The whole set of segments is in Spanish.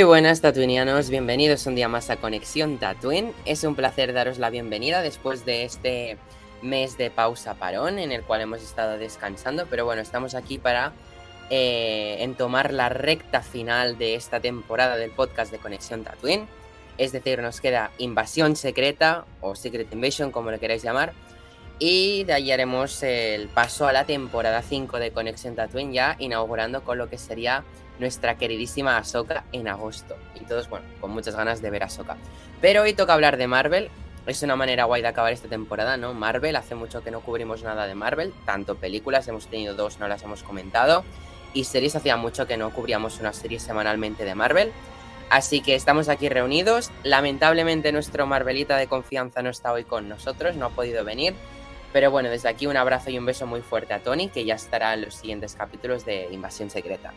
Muy buenas tatuinianos, bienvenidos un día más a Conexión Tatooine. Es un placer daros la bienvenida después de este mes de pausa parón en el cual hemos estado descansando, pero bueno, estamos aquí para eh, entomar la recta final de esta temporada del podcast de Conexión Tatooine. Es decir, nos queda Invasión Secreta o Secret Invasion, como lo queráis llamar. Y de ahí haremos el paso a la temporada 5 de Conexión Tatooine, ya inaugurando con lo que sería nuestra queridísima Ahsoka en agosto. Y todos, bueno, con muchas ganas de ver a Ahsoka. Pero hoy toca hablar de Marvel. Es una manera guay de acabar esta temporada, ¿no? Marvel, hace mucho que no cubrimos nada de Marvel. Tanto películas, hemos tenido dos, no las hemos comentado. Y series, hacía mucho que no cubríamos una serie semanalmente de Marvel. Así que estamos aquí reunidos. Lamentablemente nuestro Marvelita de confianza no está hoy con nosotros, no ha podido venir. Pero bueno, desde aquí un abrazo y un beso muy fuerte a Tony, que ya estará en los siguientes capítulos de Invasión Secreta.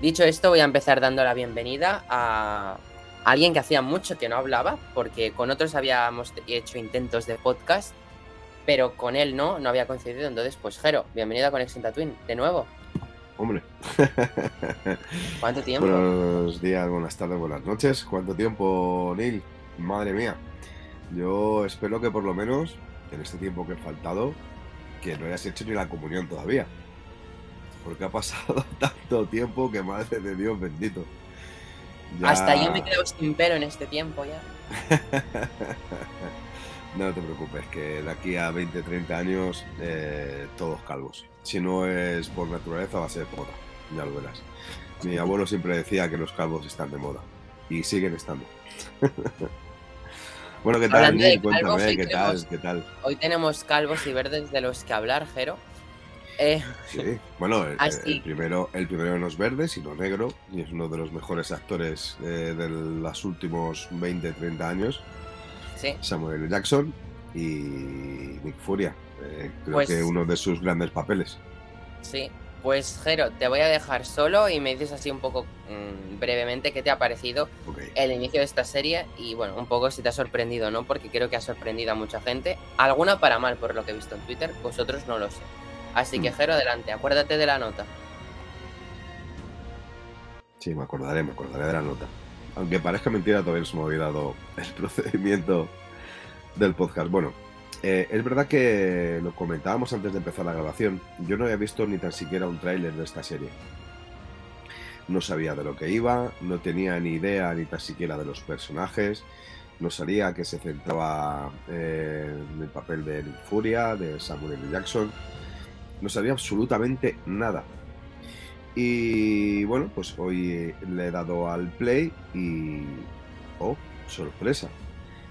Dicho esto, voy a empezar dando la bienvenida a alguien que hacía mucho que no hablaba, porque con otros habíamos hecho intentos de podcast, pero con él no, no había coincidido. Entonces, pues Jero, bienvenido a Conexión Twin, de nuevo. Hombre. ¿Cuánto tiempo? Buenos días, buenas tardes, buenas noches. ¿Cuánto tiempo, Neil? Madre mía. Yo espero que por lo menos, en este tiempo que he faltado, que no hayas hecho ni la comunión todavía porque ha pasado tanto tiempo que madre de Dios bendito. Hasta yo me quedo sin pelo en este tiempo ya. no te preocupes, que de aquí a 20, 30 años eh, todos calvos. Si no es por naturaleza, va a ser por moda. Ya lo verás. Mi abuelo siempre decía que los calvos están de moda. Y siguen estando. bueno, ¿qué tal, Cuéntame, ¿qué tal? ¿qué tal? Hoy tenemos calvos y verdes de los que hablar, Jero. Eh, sí, bueno, el, primero, el primero no es verde, sino negro, y es uno de los mejores actores de, los últimos 20, 30 años. Samuel Jackson y Nick Furia. Eh, creo pues que uno de sus grandes papeles. Sí, pues Jero, te voy a dejar solo y me dices así un poco mm, brevemente qué te ha parecido el inicio de esta serie y bueno, un poco si te ha sorprendido no, porque creo que ha sorprendido a mucha gente. Alguna para mal por lo que he visto en Twitter, vosotros no lo sé. Así que, mm. Jero, adelante, acuérdate de la nota. Sí, me acordaré, me acordaré de la nota. Aunque parezca mentira, todavía no se me ha olvidado el procedimiento del podcast. Bueno, eh, es verdad que lo comentábamos antes de empezar la grabación. Yo no había visto ni tan siquiera un tráiler de esta serie. No sabía de lo que iba, no tenía ni idea ni tan siquiera de los personajes. No sabía que se centraba eh, en el papel de Nick Furia, de Samuel L. Jackson no sabía absolutamente nada. Y bueno, pues hoy le he dado al play y... ¡Oh, sorpresa!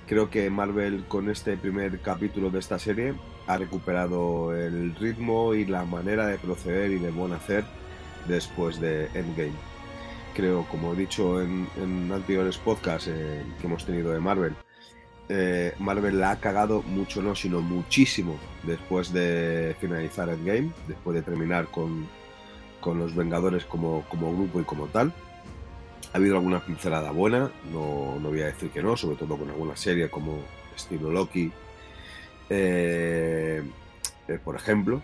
Creo que Marvel con este primer capítulo de esta serie ha recuperado el ritmo y la manera de proceder y de buen hacer después de Endgame. Creo, como he dicho en, anteriores podcasts eh, que hemos tenido de Marvel, eh, Marvel la ha cagado mucho, no, sino muchísimo después de finalizar Endgame, después de terminar con, los Vengadores como, grupo y como tal. Ha habido alguna pincelada buena, no, voy a decir que no, sobre todo con alguna serie como estilo Loki, eh, eh, por ejemplo,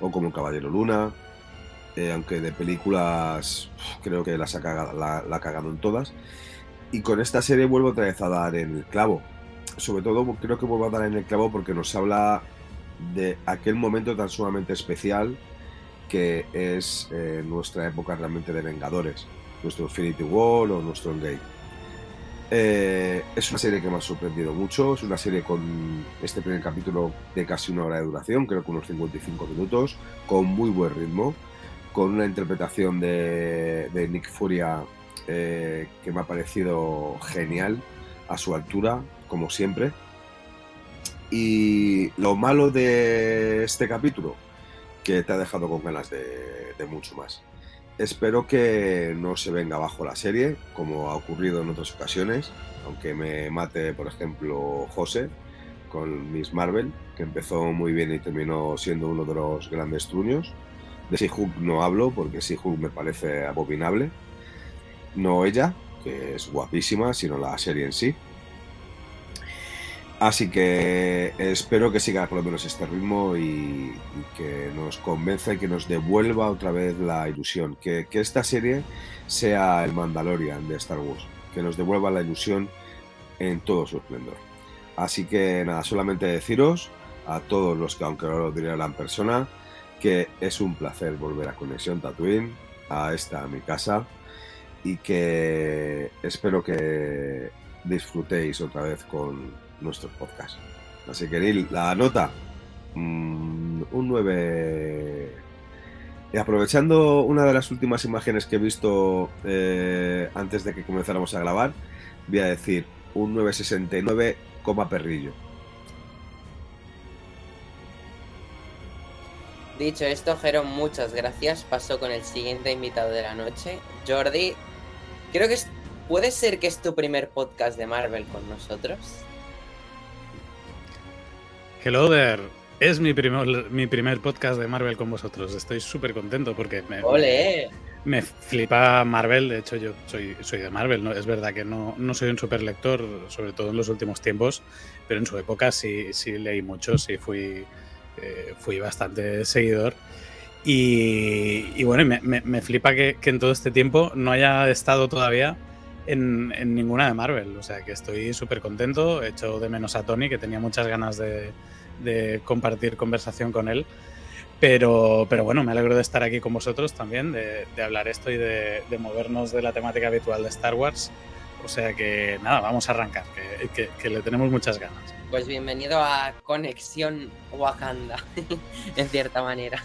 o como Caballero Luna, aunque de películas creo que las ha la, la ha cagado en todas. Y con esta serie vuelvo otra vez a dar en el clavo. Sobre todo creo que vuelvo a dar en el clavo porque nos habla de aquel momento tan sumamente especial que es eh, nuestra época realmente de Vengadores, nuestro Infinity War o nuestro Endgame. Eh, es una serie que me ha sorprendido mucho. Es una serie con este primer capítulo de casi una hora de duración, creo que unos 55 minutos, con muy buen ritmo, con una interpretación de, Nick Furia eh, que me ha parecido genial, a su altura, como siempre. Y lo malo de este capítulo, que te ha dejado con ganas de, mucho más. Espero que no se venga abajo la serie, como ha ocurrido en otras ocasiones, aunque me mate, por ejemplo, José con Miss Marvel, que empezó muy bien y terminó siendo uno de los grandes truños. De She-Hulk no hablo, porque She-Hulk me parece abominable. No ella, que es guapísima, sino la serie en sí. Así que espero que siga por lo menos este ritmo y, que nos convenza y que nos devuelva otra vez la ilusión. Que, esta serie sea el Mandalorian de Star Wars. Que nos devuelva la ilusión en todo su esplendor. Así que nada, solamente deciros a todos los que, aunque no lo diré en persona, que es un placer volver a Conexión Tatooine, a esta mi casa, y que espero que disfrutéis otra vez con, nuestros podcasts. Así que, la nota, mm, un 9. Y aprovechando una de las últimas imágenes que he visto eh, antes de que comenzáramos a grabar, voy a decir un 969, perrillo. Dicho esto, Jero, muchas gracias. Paso con el siguiente invitado de la noche. Jordi, creo que puede ser que es tu primer podcast de Marvel con nosotros. Hello there. Es mi primer, mi primer podcast de Marvel con vosotros. Estoy súper contento porque me, me flipa Marvel. De hecho, yo soy, soy de Marvel. ¿no? Es verdad que no, no soy un super lector, sobre todo en los últimos tiempos, pero en su época sí, sí leí mucho, sí fui, eh, fui bastante seguidor. Y, bueno, me, flipa que, que, en todo este tiempo no haya estado todavía en, ninguna de Marvel. O sea que estoy súper contento. He hecho de menos a Tony, que tenía muchas ganas de, de compartir conversación con él. Pero, pero bueno, me alegro de estar aquí con vosotros también, de, hablar esto y de, movernos de la temática habitual de Star Wars. O sea que nada, vamos a arrancar, que, le tenemos muchas ganas. Pues bienvenido a Conexión Wakanda, en cierta manera.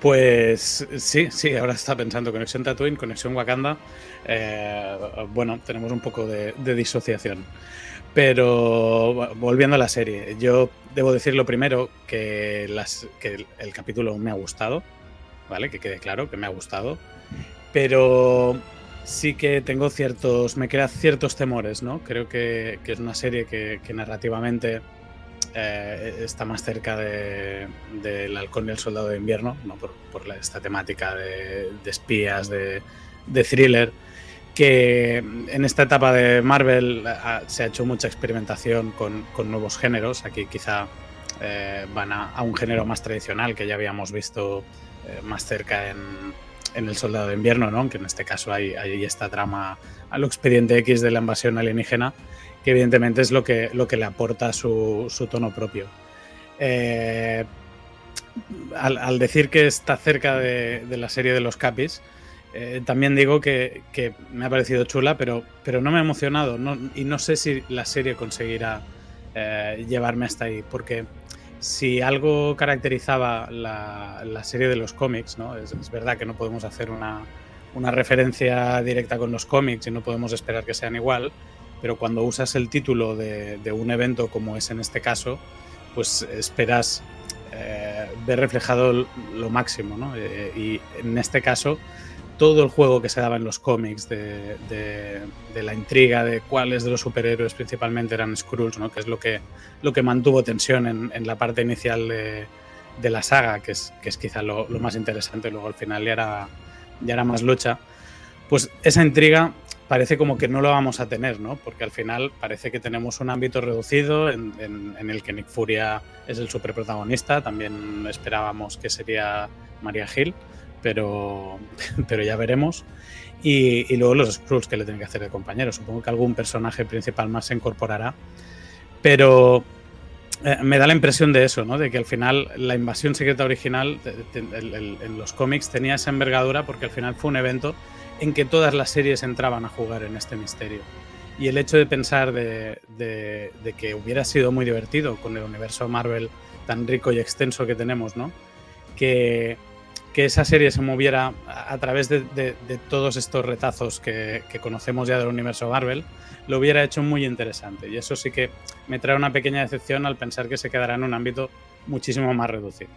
Pues sí, sí, ahora está pensando Conexión Tatooine, Conexión Wakanda. Eh, bueno, tenemos un poco de disociación. Pero volviendo a la serie, yo debo decir lo primero que, el, capítulo me ha gustado, ¿vale? Que quede claro que me ha gustado. Pero sí que tengo ciertos, me crea ciertos temores, ¿no? Creo que, es una serie que, narrativamente eh, está más cerca del de, halcón y el soldado de invierno, ¿no? Por, esta temática de, espías, de, thriller que en esta etapa de Marvel se ha hecho mucha experimentación con, nuevos géneros. Aquí quizá eh, van a, un género más tradicional que ya habíamos visto eh, más cerca en, El Soldado de Invierno, ¿no? aunque en este caso hay, hay, esta trama al expediente X de la invasión alienígena, que evidentemente es lo que, lo que le aporta su, tono propio. Eh, al, decir que está cerca de, la serie de los Capis, eh, también digo que, me ha parecido chula, pero, pero no me ha emocionado y no sé si la serie conseguirá eh, llevarme hasta ahí, porque si algo caracterizaba la, serie de los cómics, ¿no? es, verdad que no podemos hacer una, referencia directa con los cómics y no podemos esperar que sean igual, pero cuando usas el título de, un evento como es en este caso, pues esperas eh, ver reflejado lo máximo, ¿no? y en este caso todo el juego que se daba en los cómics de, la intriga de cuáles de los superhéroes principalmente eran Skrulls, ¿no? que es lo que, lo que mantuvo tensión en, la parte inicial de, la saga, que es, que es quizá lo, más interesante, luego al final ya era, ya era más lucha, pues esa intriga parece como que no lo vamos a tener, ¿no? porque al final parece que tenemos un ámbito reducido en, en el que Nick Furia es el superprotagonista, también esperábamos que sería María Gil pero, pero ya veremos. Y, luego los Skrulls que le tienen que hacer de compañero. Supongo que algún personaje principal más se incorporará. Pero eh, me da la impresión de eso, ¿no? De que al final la invasión secreta original en los cómics tenía esa envergadura porque al final fue un evento en que todas las series entraban a jugar en este misterio. Y el hecho de pensar de, que hubiera sido muy divertido con el universo Marvel tan rico y extenso que tenemos, ¿no? Que, esa serie se moviera a, través de, todos estos retazos que, conocemos ya del universo Marvel, lo hubiera hecho muy interesante. Y eso sí que me trae una pequeña decepción al pensar que se quedará en un ámbito muchísimo más reducido.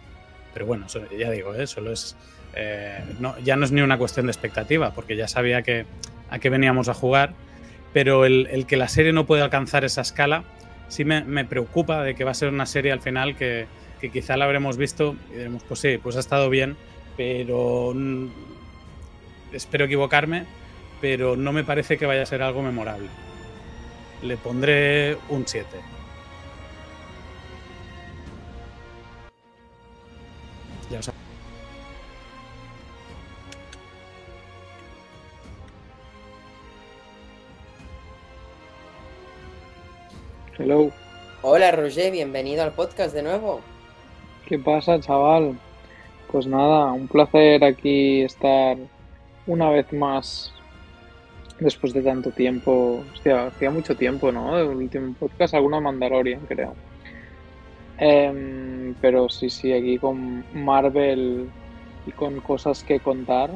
Pero bueno, ya digo, ¿eh? solo es. Eh, ya no es ni una cuestión de expectativa, porque ya sabía que, a qué veníamos a jugar pero el, que la serie no puede alcanzar esa escala sí me, preocupa de que va a ser una serie al final que, quizá la habremos visto y diremos, pues sí, pues ha estado bien, pero espero equivocarme, pero no me parece que vaya a ser algo memorable. Le pondré un 7. Hello. Hola Roger, bienvenido al podcast de nuevo. ¿Qué pasa, chaval? Pues nada, un placer aquí estar una vez más después de tanto tiempo. Hostia, hacía mucho tiempo, ¿no? El último podcast, alguna Mandalorian, creo. Em, pero sí, sí, aquí con Marvel y con cosas que contar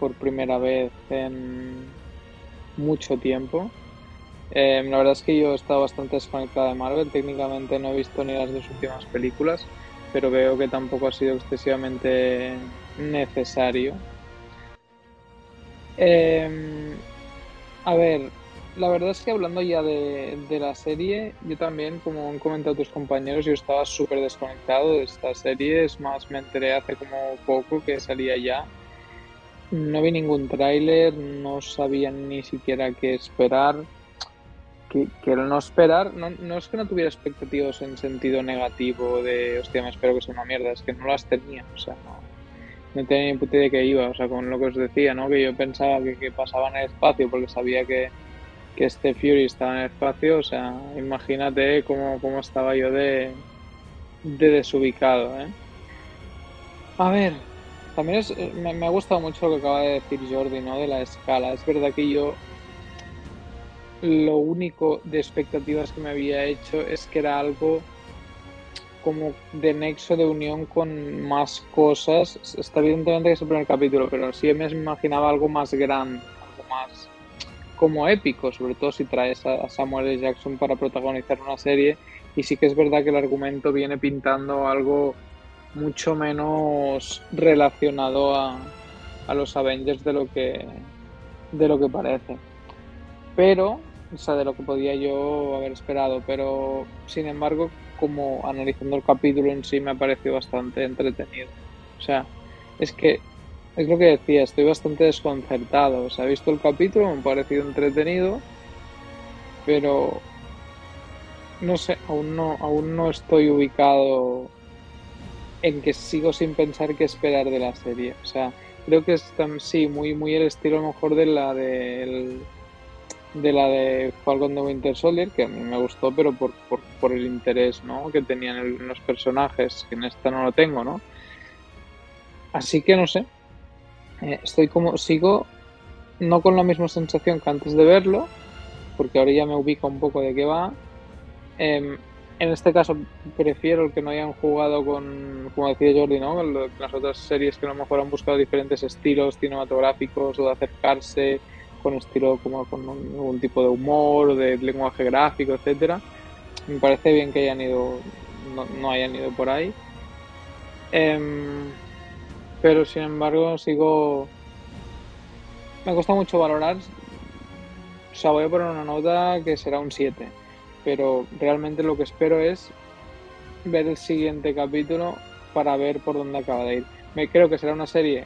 por primera vez en mucho tiempo. Em, la verdad es que yo he estado bastante desconectada de Marvel. Técnicamente no he visto ni las dos últimas películas, pero veo que tampoco ha sido excesivamente necesario. Em, a ver, la verdad es que hablando ya de, de, la serie, yo también, como han comentado tus compañeros, yo estaba súper desconectado de esta serie. Es más, me enteré hace como poco que salía ya. No vi ningún tráiler, no sabía ni siquiera qué esperar que, el no esperar, no, no, es que no tuviera expectativas en sentido negativo de, hostia, me espero que sea una mierda, es que no las tenía, o sea, no, tenía ni puta idea de que iba, o sea, con lo que os decía, ¿no? Que yo pensaba que, que pasaba en el espacio porque sabía que, que este Fury estaba en el espacio, o sea, imagínate cómo, cómo estaba yo de, de desubicado, ¿eh? A ver, también es, me, me, ha gustado mucho lo que acaba de decir Jordi, ¿no? De la escala. Es verdad que yo lo único de expectativas que me había hecho es que era algo como de nexo de unión con más cosas. Está evidentemente que es el primer capítulo, pero sí me imaginaba algo más grande, algo más como épico, sobre todo si traes a Samuel L. Jackson para protagonizar una serie. Y sí que es verdad que el argumento viene pintando algo mucho menos relacionado a, a los Avengers de lo que de lo que parece. Pero o sea, de lo que podía yo haber esperado, pero sin embargo, como analizando el capítulo en sí me ha parecido bastante entretenido. O sea, es que es lo que decía, estoy bastante desconcertado. O sea, he visto el capítulo, me ha parecido entretenido, pero no sé, aún no, aún no estoy ubicado en que sigo sin pensar qué esperar de la serie. O sea, creo que es sí, muy, muy el estilo a lo mejor de la del de la de Falcon de Winter Soldier, que a mí me gustó, pero por, por, el interés ¿no? que tenían en los personajes, que en esta no lo tengo, ¿no? Así que no sé. Eh, estoy como. Sigo no con la misma sensación que antes de verlo, porque ahora ya me ubica un poco de qué va. Em, en este caso prefiero el que no hayan jugado con, como decía Jordi, ¿no? las otras series que a lo mejor han buscado diferentes estilos cinematográficos o de acercarse con estilo como con algún tipo de humor, de lenguaje gráfico, etcétera. Me parece bien que hayan ido, no, hayan ido por ahí. Em, pero sin embargo sigo. Me cuesta mucho valorar. O sea, voy a poner una nota que será un 7. Pero realmente lo que espero es ver el siguiente capítulo para ver por dónde acaba de ir. Me creo que será una serie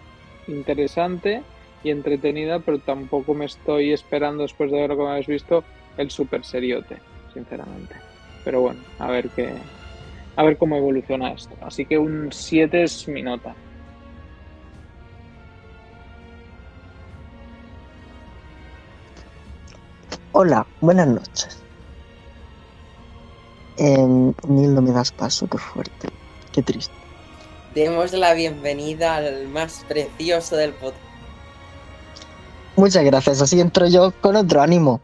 interesante y entretenida, pero tampoco me estoy esperando, después de ver lo que me habéis visto, el super seriote, sinceramente. Pero bueno, a ver qué. A ver cómo evoluciona esto. Así que un 7 es mi nota. Hola, buenas noches. Eh, Neil, no me das paso, qué fuerte. Qué triste. Demos la bienvenida al más precioso del podcast Muchas gracias. Así entro yo con otro ánimo.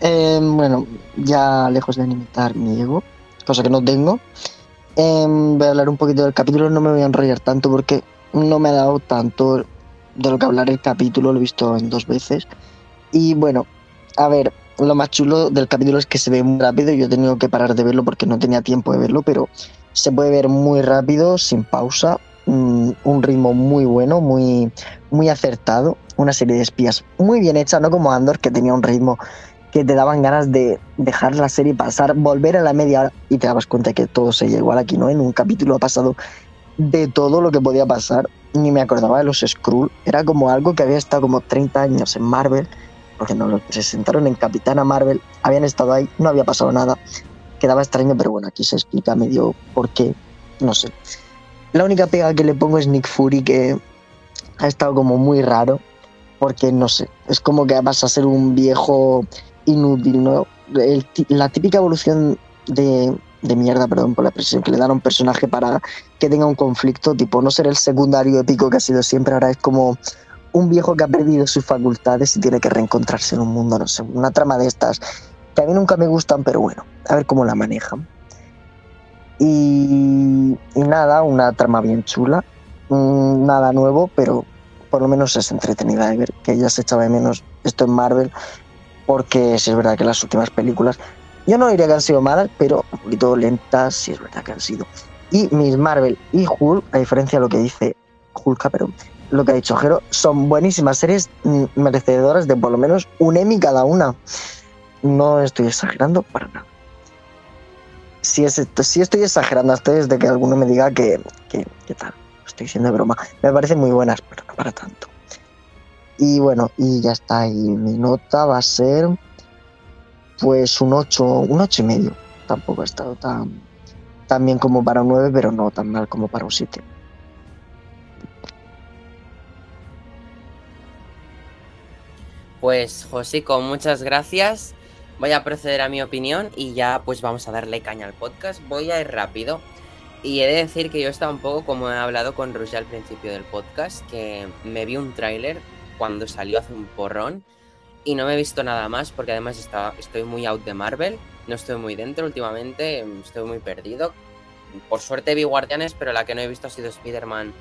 Eh, bueno, ya lejos de limitar mi ego, cosa que no tengo, eh, voy a hablar un poquito del capítulo. No me voy a enrollar tanto porque no me ha dado tanto de lo que hablar el capítulo. Lo he visto en dos veces. Y bueno, a ver, lo más chulo del capítulo es que se ve muy rápido. Yo he tenido que parar de verlo porque no tenía tiempo de verlo, pero se puede ver muy rápido, sin pausa. Un, ritmo muy bueno, muy, muy acertado. Una serie de espías muy bien hecha, no como Andor, que tenía un ritmo que te daban ganas de dejar la serie pasar, volver a la media hora y te dabas cuenta que todo seguía igual aquí, ¿no? En un capítulo ha pasado de todo lo que podía pasar. Ni me acordaba de los Skrull. Era como algo que había estado como 30 años en Marvel, porque no los presentaron en Capitana Marvel, habían estado ahí, no había pasado nada. Quedaba extraño, pero bueno, aquí se explica medio por qué, no sé. La única pega que le pongo es Nick Fury, que ha estado como muy raro, porque no sé, es como que vas a ser un viejo inútil, ¿no? La típica evolución de, de, mierda, perdón por la expresión, que le dan a un personaje para que tenga un conflicto, tipo no ser el secundario épico que ha sido siempre, ahora es como un viejo que ha perdido sus facultades y tiene que reencontrarse en un mundo, no sé, una trama de estas, que a mí nunca me gustan, pero bueno, a ver cómo la manejan. Y, nada, una trama bien chula, mmm, nada nuevo, pero por lo menos es entretenida de ver, que ya se echaba de menos esto en Marvel, porque si es verdad que las últimas películas, yo no diría que han sido malas, pero un poquito lentas, si es verdad que han sido. Y Miss Marvel y Hulk, a diferencia de lo que dice Hulk, pero lo que ha dicho Jero, son buenísimas series merecedoras de por lo menos un Emmy cada una. No estoy exagerando para nada. Si, es, si estoy exagerando hasta desde que alguno me diga que, que, tal, estoy diciendo de broma. Me parecen muy buenas, pero no para tanto. Y bueno, y ya está. Y mi nota va a ser pues un 8, un 8 y medio. Tampoco ha estado tan, tan bien como para un 9, pero no tan mal como para un 7. Pues Josico, muchas gracias. Voy a proceder a mi opinión y ya pues vamos a darle caña al podcast. Voy a ir rápido. Y he de decir que yo estaba un poco como he hablado con Roger al principio del podcast, que me vi un tráiler cuando salió hace un porrón y no me he visto nada más porque además estoy muy out de Marvel, no estoy muy dentro últimamente, estoy muy perdido. Por suerte vi Guardianes, pero la que no he visto ha sido Spider-Man.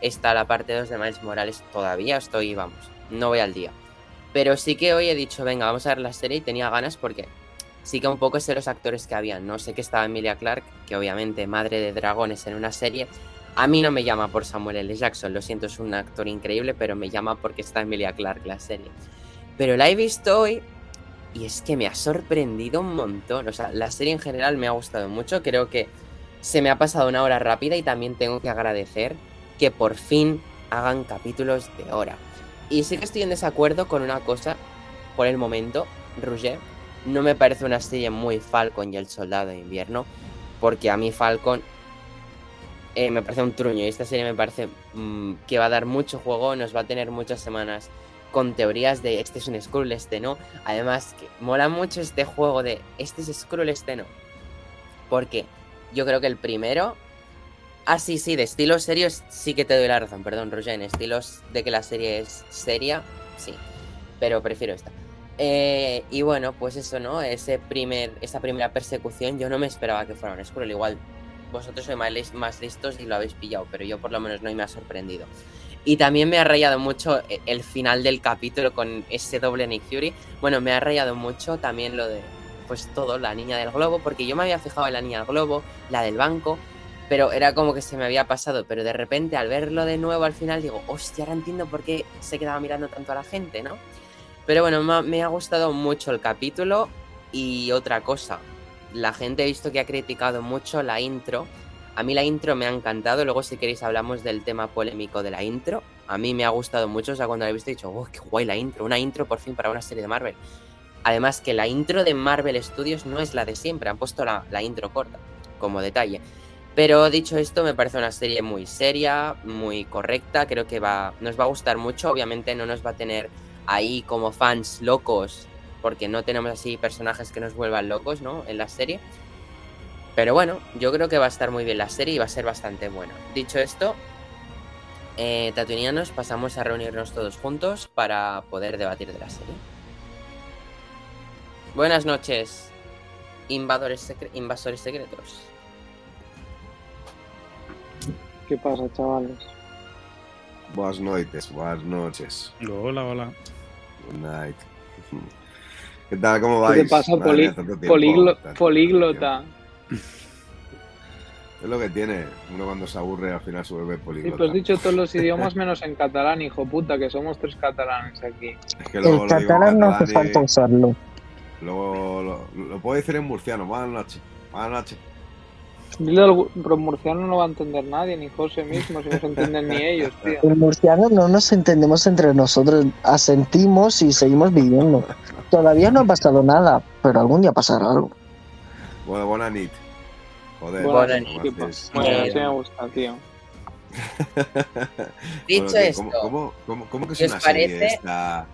Está la parte 2 de Miles Morales todavía, estoy, vamos, no voy al día. Pero sí que hoy he dicho, venga, vamos a ver la serie y tenía ganas porque sí que un poco sé los actores que habían. No sé que estaba Emilia Clark, que obviamente madre de dragones en una serie. A mí no me llama por Samuel L. Jackson, lo siento, es un actor increíble, pero me llama porque está Emilia Clark la serie. Pero la he visto hoy y es que me ha sorprendido un montón. O sea, la serie en general me ha gustado mucho. Creo que se me ha pasado una hora rápida y también tengo que agradecer que por fin hagan capítulos de hora. Y sí que estoy en desacuerdo con una cosa por el momento, Roger. No me parece una serie muy Falcon y el Soldado de Invierno, porque a mí Falcon eh, me parece un truño y esta serie me parece mmm, que va a dar mucho juego, nos va a tener muchas semanas con teorías de este es un Skrull, este no. Además, que mola mucho este juego de este es Skrull, este no. Porque yo creo que el primero Ah, sí, sí, de estilos serios sí que te doy la razón, perdón, Roger. En estilos de que la serie es seria, sí. Pero prefiero esta. Eh, y bueno, pues eso, ¿no? Ese primer, esa primera persecución yo no me esperaba que fuera un Skrull. Igual vosotros sois más, más listos y lo habéis pillado, pero yo por lo menos no y me ha sorprendido. Y también me ha rayado mucho el final del capítulo con ese doble Nick Fury. Bueno, me ha rayado mucho también lo de, pues todo, la niña del globo, porque yo me había fijado en la niña del globo, la del banco, pero era como que se me había pasado. Pero de repente al verlo de nuevo al final digo, hostia, ahora entiendo por qué se quedaba mirando tanto a la gente, ¿no? Pero bueno, me ha gustado mucho el capítulo y otra cosa. La gente he visto que ha criticado mucho la intro. A mí la intro me ha encantado. Luego, si queréis, hablamos del tema polémico de la intro. A mí me ha gustado mucho. O sea, cuando la he visto he dicho, oh, qué guay la intro. Una intro por fin para una serie de Marvel. Además, que la intro de Marvel Studios no es la de siempre. Han puesto la, la intro corta, como detalle. Pero dicho esto, me parece una serie muy seria, muy correcta. Creo que va, nos va a gustar mucho. Obviamente no nos va a tener ahí como fans locos, porque no tenemos así personajes que nos vuelvan locos, ¿no? En la serie. Pero bueno, yo creo que va a estar muy bien la serie y va a ser bastante buena. Dicho esto, eh, tatuinianos, pasamos a reunirnos todos juntos para poder debatir de la serie. Buenas noches, invasores, secre- invasores secretos. ¿Qué pasa, chavales? Buenas noches, buenas noches. Hola, hola. Good night. ¿Qué tal? ¿Cómo ¿Qué vais? te pasa, poli- tiempo, poliglo- políglota? Es lo que tiene. Uno cuando se aburre al final se vuelve Sí, políglota. pues has dicho todos los idiomas menos en catalán, hijo puta, que somos tres catalanes aquí. Es que luego El lo digo en catalán no hace falta usarlo. Luego lo, lo puedo decir en murciano. Buenas noches. Buenas noches. Dile algo, pero murciano no va a entender nadie, ni José mismo, si no se entienden ni ellos, tío. En murciano no nos entendemos entre nosotros, asentimos y seguimos viviendo. Todavía no ha pasado nada, pero algún día pasará algo. Bueno, buena nit. Joder. Bueno, Buena ¿cómo ¿qué haces? pasa? Bueno, Eh, así me gusta, tío. Dicho Bueno, ¿qué? esto, ¿cómo, cómo, cómo- cómo que es ¿qué os una serie parece? esta,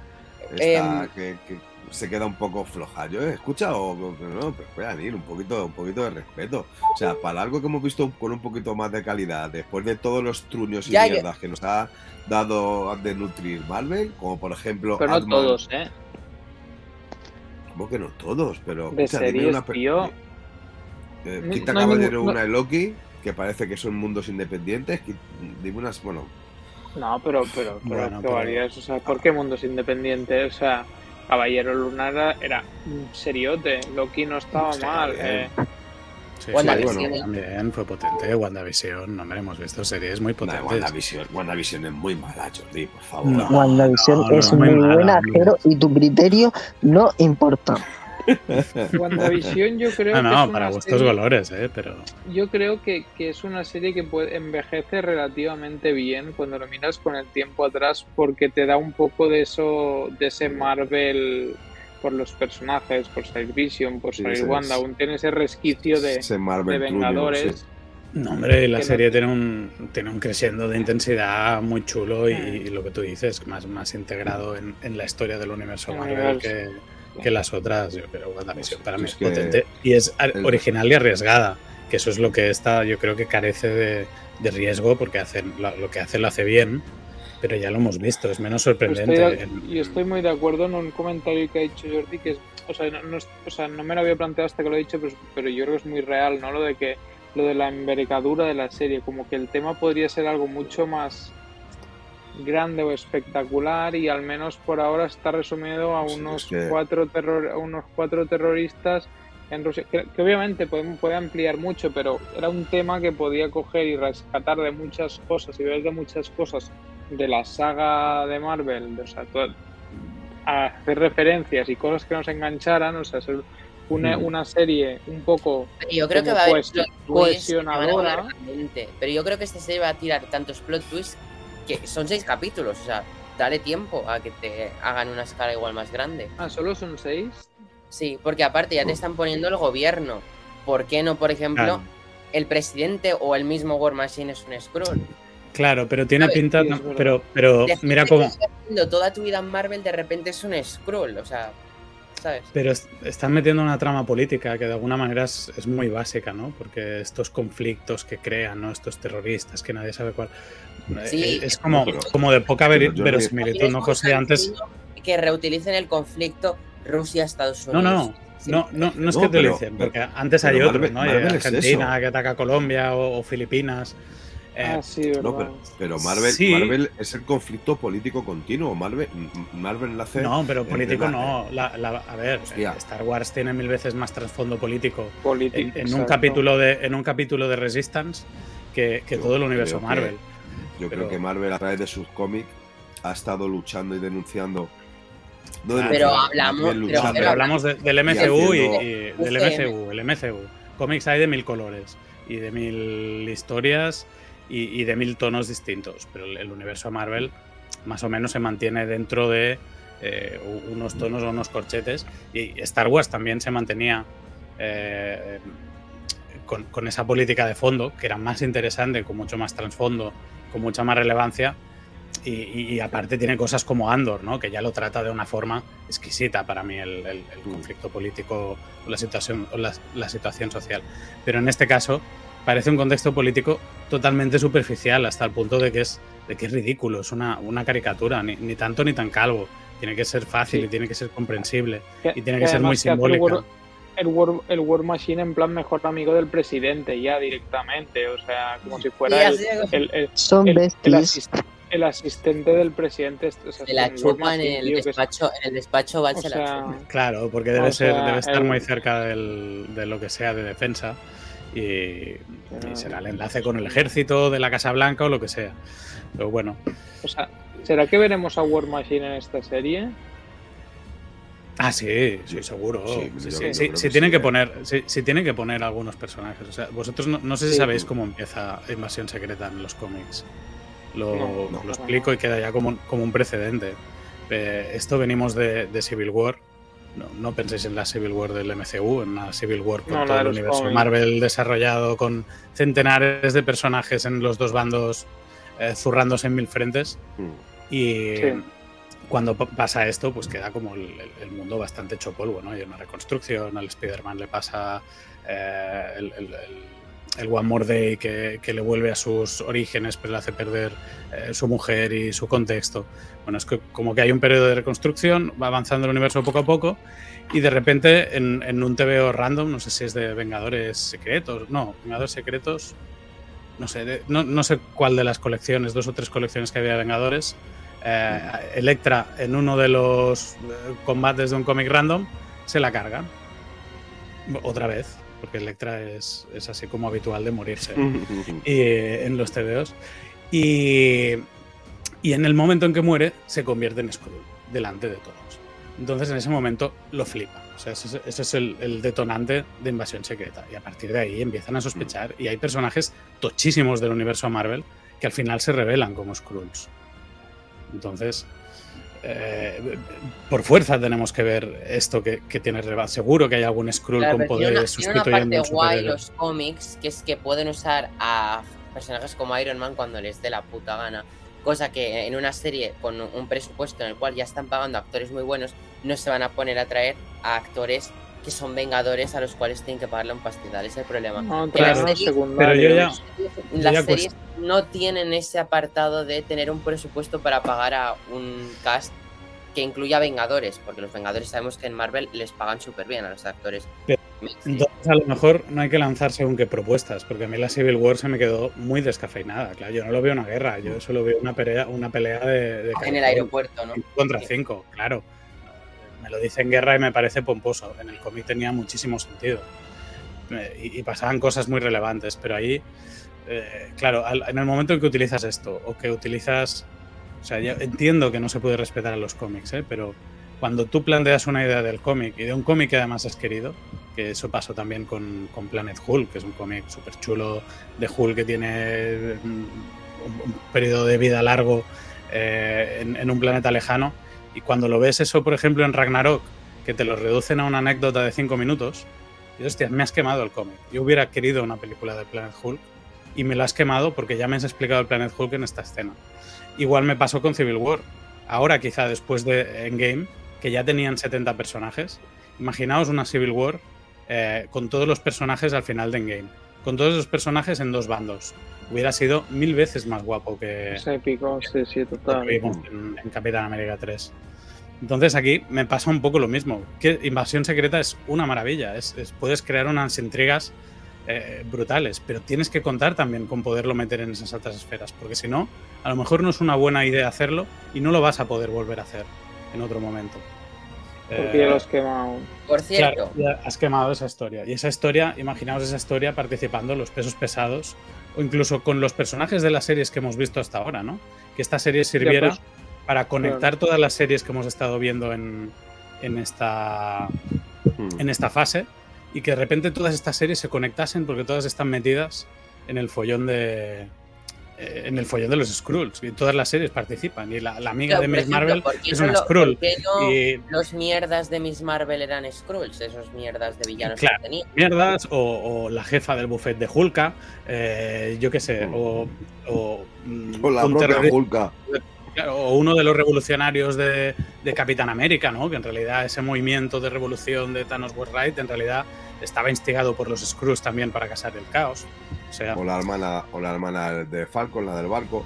esta Em, que, que se queda un poco floja? Yo he escuchado, no, pero puedan ir, un poquito, un poquito de respeto. O sea, para algo que hemos visto con un poquito más de calidad, después de todos los truños y Ya, yo- mierdas que nos ha dado de nutrir Marvel, como por ejemplo Pero no Ant-Man, todos, ¿eh? ¿Cómo que no todos? Pero De escucha, series, una tío. eh, Quinta no Caballero, no- una de Loki, que parece que son mundos independientes. Dime unas, bueno, No, pero, pero, pero, Bueno, qué pero- O sea, ¿por qué mundos independientes? O sea, Caballero Lunar era, un seriote. Loki no estaba Sí, mal. eh. Sí, WandaVision. sí, también fue potente. WandaVision, hombre, hemos visto series muy potentes. WandaVision, WandaVision es muy mala, Jordi, por favor. No. WandaVision no, es no, muy muy mala, buena. Jero, y tu criterio no importa. WandaVision yo creo No, que no, es para una gustos serie- colores, ¿eh? Pero Yo creo que, que es una serie que puede, envejece relativamente bien cuando lo miras con el tiempo atrás porque te da un poco de eso, de ese Marvel por los personajes, por salir Vision, por salir Wanda, es- aún tiene ese resquicio de, Ese de Marvel Vengadores. sí. No, hombre, la Que no- serie tiene un tiene un creciendo de intensidad muy chulo y, y lo que tú dices, más, más integrado en, en la historia del universo El Marvel que. Que las otras. Yo creo que WandaVision Pues, para mí es es que potente y es original y arriesgada, que eso es lo que esta yo creo que carece de, de riesgo porque hacen, lo, lo que hace lo hace bien, pero ya lo hemos visto, es menos sorprendente. estoy, en- y estoy muy de acuerdo en un comentario que ha dicho Jordi, que es, o sea, no, no o sea, no me lo había planteado hasta que lo he dicho, pero, pero yo creo que es muy real, ¿no? Lo de que lo de la envergadura de la serie, como que el tema podría ser algo mucho más grande o espectacular y al menos por ahora está resumido a Sí, unos es que- cuatro terror, a unos cuatro terroristas en Rusia, que, que obviamente puede, puede ampliar mucho, pero era un tema que podía coger y rescatar de muchas cosas y ver de muchas cosas de la saga de Marvel, de- o sea, todo- a hacer referencias y cosas que nos engancharan, o sea, ser una, Mm. una serie un poco Pero yo creo que va a haber plot twists que van a cohesionadora. volar la mente. Pero yo creo que esta serie va a tirar tantos plot twists que son seis capítulos. O sea, dale tiempo a que te hagan una escala igual más grande. Ah, solo son seis. Sí, porque aparte ya te están poniendo el gobierno. ¿Por qué no, por ejemplo, Claro. el presidente o el mismo War Machine es un scroll? Claro, pero tiene ¿Sabes? pinta, Sí, pero, pero mira cómo, toda tu vida en Marvel, de repente es un scroll. O sea, ¿sabes? Pero es- están metiendo una trama política que de alguna manera es, es muy básica, ¿no? Porque estos conflictos que crean, ¿no? Estos terroristas que nadie sabe cuál. eh, Sí, es como, pero- como de poca yo- verosimilitud, ¿no, José? Antes. Que reutilicen el conflicto Rusia-Estados No, Unidos. no, Sí. no, no, no es No, que utilicen, porque antes hay otros, ¿no? Marvel Argentina que ataca a Colombia o, o Filipinas. Eh, ah, sí, verdad. No, pero, pero Marvel, Sí. Marvel es el conflicto político continuo. Marvel, Marvel nace. no, pero político la- no. La- la- a ver, Hostia. Star Wars tiene mil veces más trasfondo político en, en un capítulo de en un capítulo de Resistance que, que todo el universo que- Marvel. Yo pero- creo que Marvel a través de sus cómics ha estado luchando y denunciando. No Claro. Pero denunciando, hablamos- pero-. Pero de- del MCU y, haciendo- y del. MCU, el MCU. Cómics hay de mil colores y de mil historias y, y de mil tonos distintos, pero el, el universo Marvel más o menos se mantiene dentro de eh, unos tonos o unos corchetes y Star Wars también se mantenía eh, con, con esa política de fondo que era más interesante, con mucho más trasfondo, con mucha más relevancia y, y- y aparte tiene cosas como Andor, ¿no? que ya lo trata de una forma exquisita para mí el, el- el conflicto político o la situación, o la, la situación social. Pero en este caso parece un contexto político totalmente superficial hasta el punto de que es de que es ridículo, es una, una caricatura, ni, ni tanto ni tan calvo. Tiene que ser fácil Sí. y tiene que ser comprensible Que- y tiene que que ser muy simbólica. War- El War, el War Machine en plan mejor amigo del presidente ya directamente, o sea, como si fuera el, el- el- Son el- el besties. asist- el asistente del presidente. o sea, Se la chupa en el tío, que es- despacho, en el despacho Val la chupa. Claro, porque debe, ser, sea, debe estar el- muy cerca del- de lo que sea de defensa y, y será el enlace con el ejército de la Casa Blanca o lo que sea. Pero bueno, o sea, ¿será que veremos a War Machine en esta serie? Ah, sí, sí, seguro. Sí, que tienen que poner, sí, sí tienen que poner algunos personajes. O sea, vosotros no, no sé si Sí. sabéis cómo empieza Invasión Secreta en los cómics. Lo, No, no. lo explico y queda ya como, como un precedente. Eh, esto venimos de, de Civil War. No, no penséis en la Civil War del MCU, en una Civil War No, la todo el universo. Marvel desarrollado, con centenares de personajes en los dos bandos eh, zurrándose en mil frentes. Mm. Y Sí. cuando pa- pasa esto, pues queda como el, mundo bastante hecho polvo, ¿no? Hay una reconstrucción, al Spider-Man le pasa eh, el, el- el- el One More Day que, que le vuelve a sus orígenes, pero le hace perder eh, su mujer y su contexto. Bueno, es que como que hay un periodo de reconstrucción, va avanzando el universo poco a poco, y de repente en, en un TVO random, no sé si es de Vengadores Secretos, no, Vengadores Secretos, no sé, de- no, no sé cuál de las colecciones, dos o tres colecciones que había de Vengadores, eh, Electra en uno de los eh, combates de un cómic random se la cargan. Otra vez, porque Electra es, es así como habitual de morirse y, eh, en los TVOs. Y, y en el momento en que muere, se convierte en Skrull, delante de todos. Entonces, en ese momento, lo flipa. O sea, ese, es- ese es el, el detonante de invasión secreta. Y a partir de ahí empiezan a sospechar. Y hay personajes tochísimos del universo Marvel que al final se revelan como Skrulls. Entonces, eh, por fuerza tenemos que ver esto que, que tiene relevancia. Seguro que hay algún Skrull Claro, con tiene una, poderes tiene una sustituyendo parte un guay los cómics, que es que pueden usar a personajes como Iron Man cuando les dé la puta gana. Cosa que en una serie con un presupuesto en el cual ya están pagando actores muy buenos, no se van a poner a traer a actores que son vengadores a los cuales tienen que pagarle un pastizal. Ese es el problema. No, las claro, series- Pero yo ya, secundarios. Yo Las ya series no tienen ese apartado de tener un presupuesto para pagar a un cast que incluya Vengadores, porque los Vengadores sabemos que en Marvel les pagan súper bien a los actores. Pero-. Entonces, a lo mejor no hay que lanzar según qué propuestas, porque a mí la Civil War se me quedó muy descafeinada. Claro, yo no lo veo una guerra, yo solo veo una pelea, una pelea de, de en el aeropuerto, ¿no? cinco contra Sí. 5, claro. Me lo dice en guerra y me parece pomposo. En el cómic tenía muchísimo sentido. Eh, Y, y pasaban cosas muy relevantes, pero ahí, eh, claro, al- en el momento en que utilizas esto, o que utilizas. O sea, yo entiendo que no se puede respetar a los cómics, ¿eh? pero cuando tú planteas una idea del cómic y de un cómic que además has querido, que eso pasó también con, con Planet Hulk, que es un cómic súper chulo de Hulk que tiene mm, un, un periodo de vida largo eh, en, en un planeta lejano. Y cuando lo ves eso, por ejemplo, en Ragnarok, que te lo reducen a una anécdota de cinco minutos, y hostia, me has quemado el cómic. Yo hubiera querido una película de Planet Hulk y me lo has quemado porque ya me has explicado el Planet Hulk en esta escena. Igual me pasó con Civil War. Ahora, quizá después de Endgame, que ya tenían 70 personajes, imaginaos una Civil War eh, con todos los personajes al final de Endgame. Con todos los personajes en dos bandos. Hubiera sido mil veces más guapo que, Es épico, sí, sí, total. que vimos en, en Capitán América 3. Entonces aquí me pasa un poco lo mismo. Que Invasión Secreta es una maravilla. Es, es- puedes crear unas intrigas eh, brutales, pero tienes que contar también con poderlo meter en esas altas esferas, porque si no, a lo mejor no es una buena idea hacerlo y no lo vas a poder volver a hacer en otro momento. Porque Eh, ya lo has quemado. Por cierto, Claro, ya has quemado esa historia. Y esa historia, imaginaos esa historia participando los pesos pesados o incluso con los personajes de las series que hemos visto hasta ahora, ¿no? Que esta serie sirviera pues, para conectar todas las series que hemos estado viendo en, en esta, Mm. en esta fase y que de repente todas estas series se conectasen porque todas están metidas en el follón de eh, en el follón de los Skrulls y todas las series participan y la, la amiga Claro, de Miss Marvel ¿por qué es una lo- Skrull no y los mierdas de Miss Marvel eran Skrulls, esos mierdas de villanos Claro. que tenía. mierdas o, o la jefa del buffet de Hulka, eh, yo qué sé, o, o, mm, O la propia Hulka. Claro, o uno de los revolucionarios de, de Capitán América, ¿no? Que en realidad ese movimiento de revolución de Thanos was right en realidad estaba instigado por los Skrulls también para casar el caos. O sea, O la hermana, o la hermana de Falcon, la del barco.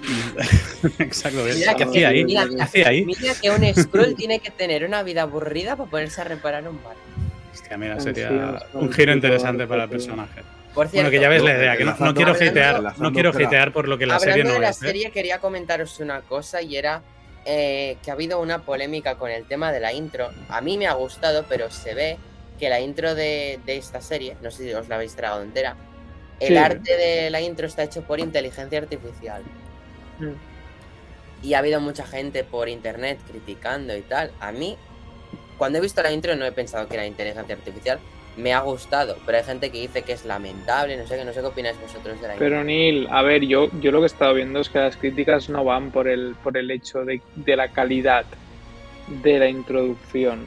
Exacto. Mira ¿Qué que- hacía ahí? mira, ¿Qué hacía ahí? Mira que un Skrull tiene que tener una vida aburrida para ponerse a reparar un barco. Hostia, mira, sería un giro interesante para el personaje. Por cierto, Bueno, que ya ves la no, idea, que no, quiero hatear, no quiero hatear por lo que la hablando serie no de la es. ¿eh? serie, quería comentaros una cosa y era eh, que ha habido una polémica con el tema de la intro. A mí me ha gustado, pero se ve que la intro de, de esta serie, no sé si os la habéis tragado entera, el Sí. arte de la intro está hecho por inteligencia artificial. Mm. Y ha habido mucha gente por internet criticando y tal. A mí, cuando he visto la intro, no he pensado que era inteligencia artificial. Me ha gustado, pero hay gente que dice que es lamentable, no sé qué, no sé qué opináis vosotros de la. Pero Neil, a ver, yo, yo lo que he estado viendo es que las críticas no van por el, por el hecho de, de la calidad de la introducción,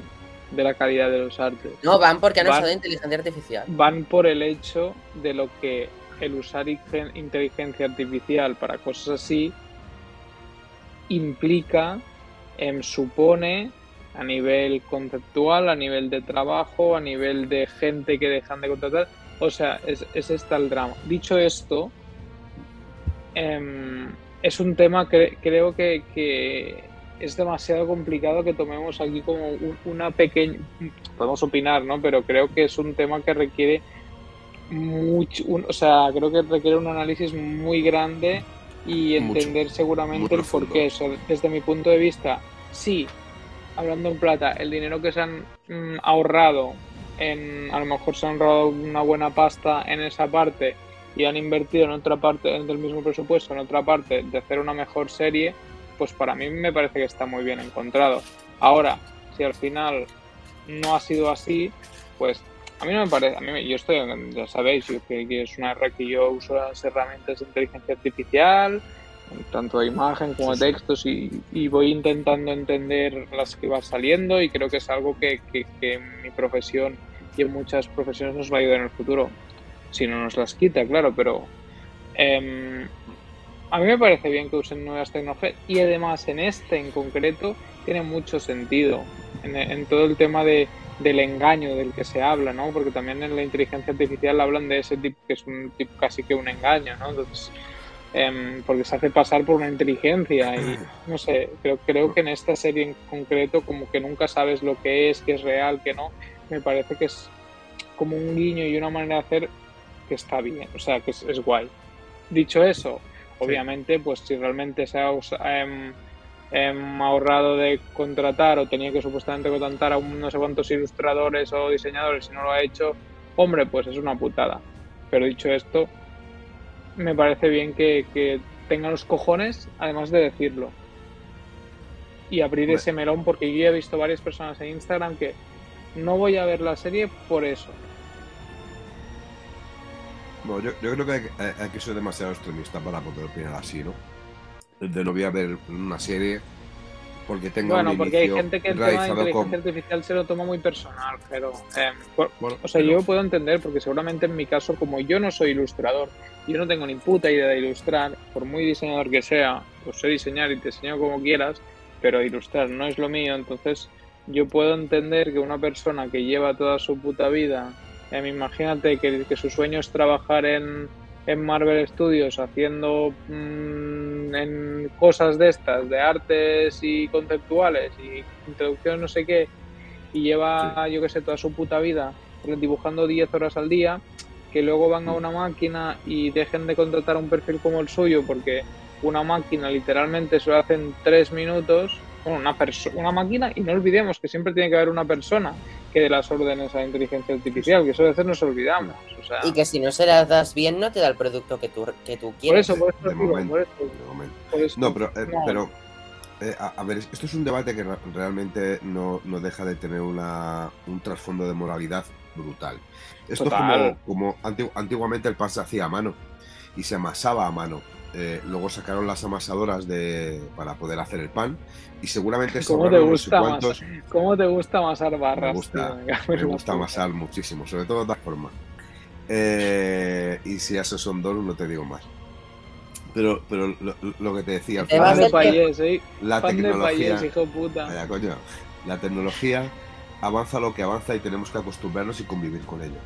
de la calidad de los artes. No, van porque han Van- usado inteligencia artificial. Van por el hecho de lo que el usar inteligencia artificial para cosas así implica, em, supone a nivel conceptual, a nivel de trabajo, a nivel de gente que dejan de contratar. O sea, es, es esta el drama. Dicho esto, em, es un tema que creo que, que es demasiado complicado que tomemos aquí como un- una pequeña... Podemos opinar, ¿no? Pero creo que es un tema que requiere mucho... un- o sea, creo que requiere un análisis muy grande y Mucho, entender muy seguramente el porqué. O sea, desde mi punto de vista, sí, hablando en plata, el dinero que se han mm, ahorrado, en, a lo mejor se han ahorrado una buena pasta en esa parte y han invertido en otra parte del mismo presupuesto, en otra parte, de hacer una mejor serie, pues para mí me parece que está muy bien encontrado. Ahora, si al final no ha sido así, pues a mí no me parece, a mí yo estoy, ya sabéis, que, que es una que yo uso las herramientas de inteligencia artificial, tanto de imagen como de Sí, textos, y, y voy intentando entender las que van saliendo y creo que es algo que, que- que en mi profesión y en muchas profesiones nos va a ayudar en el futuro. Si no nos las quita, claro, pero em, a mí me parece bien que usen nuevas tecnologías y además en este en concreto tiene mucho sentido en, en todo el tema de, del engaño del que se habla, ¿no? Porque también en la inteligencia artificial hablan de ese tipo que es un tipo casi que un engaño, ¿no? Entonces, em, porque se hace pasar por una inteligencia y no sé, creo, creo que en esta serie en concreto como que nunca sabes lo que es, que es real, que no, me parece que es como un guiño y una manera de hacer que está bien, o sea, que es, es guay. Dicho eso, obviamente, pues si realmente se ha em, ahorrado de contratar o tenía que supuestamente contratar a un no sé cuántos ilustradores o diseñadores y no lo ha hecho, hombre, pues es una putada. Pero dicho esto, me parece bien que, que tengan los cojones, además de decirlo. Y abrir ese melón, porque yo he visto varias personas en Instagram que no voy a ver la serie por eso. No, yo, yo creo que hay, hay- hay que ser demasiado extremista para poder opinar así, ¿no? De no voy a ver una serie porque tenga Bueno, un porque hay gente que el tema de inteligencia con... artificial se lo toma muy personal, pero... por- Bueno, o sea, pero- yo puedo entender porque seguramente en mi caso, como yo no soy ilustrador, yo no tengo ni puta idea de ilustrar, por muy diseñador que sea, pues sé diseñar y te enseño como quieras, pero ilustrar no es lo mío, entonces yo puedo entender que una persona que lleva toda su puta vida, em, imagínate que, que su sueño es trabajar en, en Marvel Studios haciendo mm, en cosas de estas, de artes y conceptuales y introducción no sé qué, y lleva, yo que sé, toda su puta vida dibujando 10 horas al día, que luego van a una máquina y dejen de contratar un perfil como el suyo porque una máquina literalmente se lo hace en 3 minutos, una, una máquina, y no olvidemos que siempre tiene que haber una persona que dé las órdenes a la inteligencia artificial, que eso a veces nos olvidamos. O sea, Y que si no se las das bien, no te da el producto que tú, que tú por quieres. eso, por eso, de digo, momento. por eso, de momento. por eso. No, pero, eh, No. pero eh, a, a ver, esto es un debate que re- realmente no, no deja de tener una, un trasfondo de moralidad brutal. Esto Total. es como, como antigu- antiguamente el pan se hacía a mano y se amasaba a mano. Eh, luego sacaron las amasadoras de, para poder hacer el pan y seguramente se ¿Cómo te ahorraron no sé gusta más? cuántos- ¿Cómo te gusta amasar barras? Me gusta, tío? me amasar muchísimo, sobre todo de otra forma. Eh, y si esos son dos, no te digo más. Pero, pero lo, lo que te decía, al final, de payés, ¿eh? la Pan de payés, hijo puta. Vaya, coño, la tecnología avanza lo que avanza y tenemos que acostumbrarnos y convivir con ello.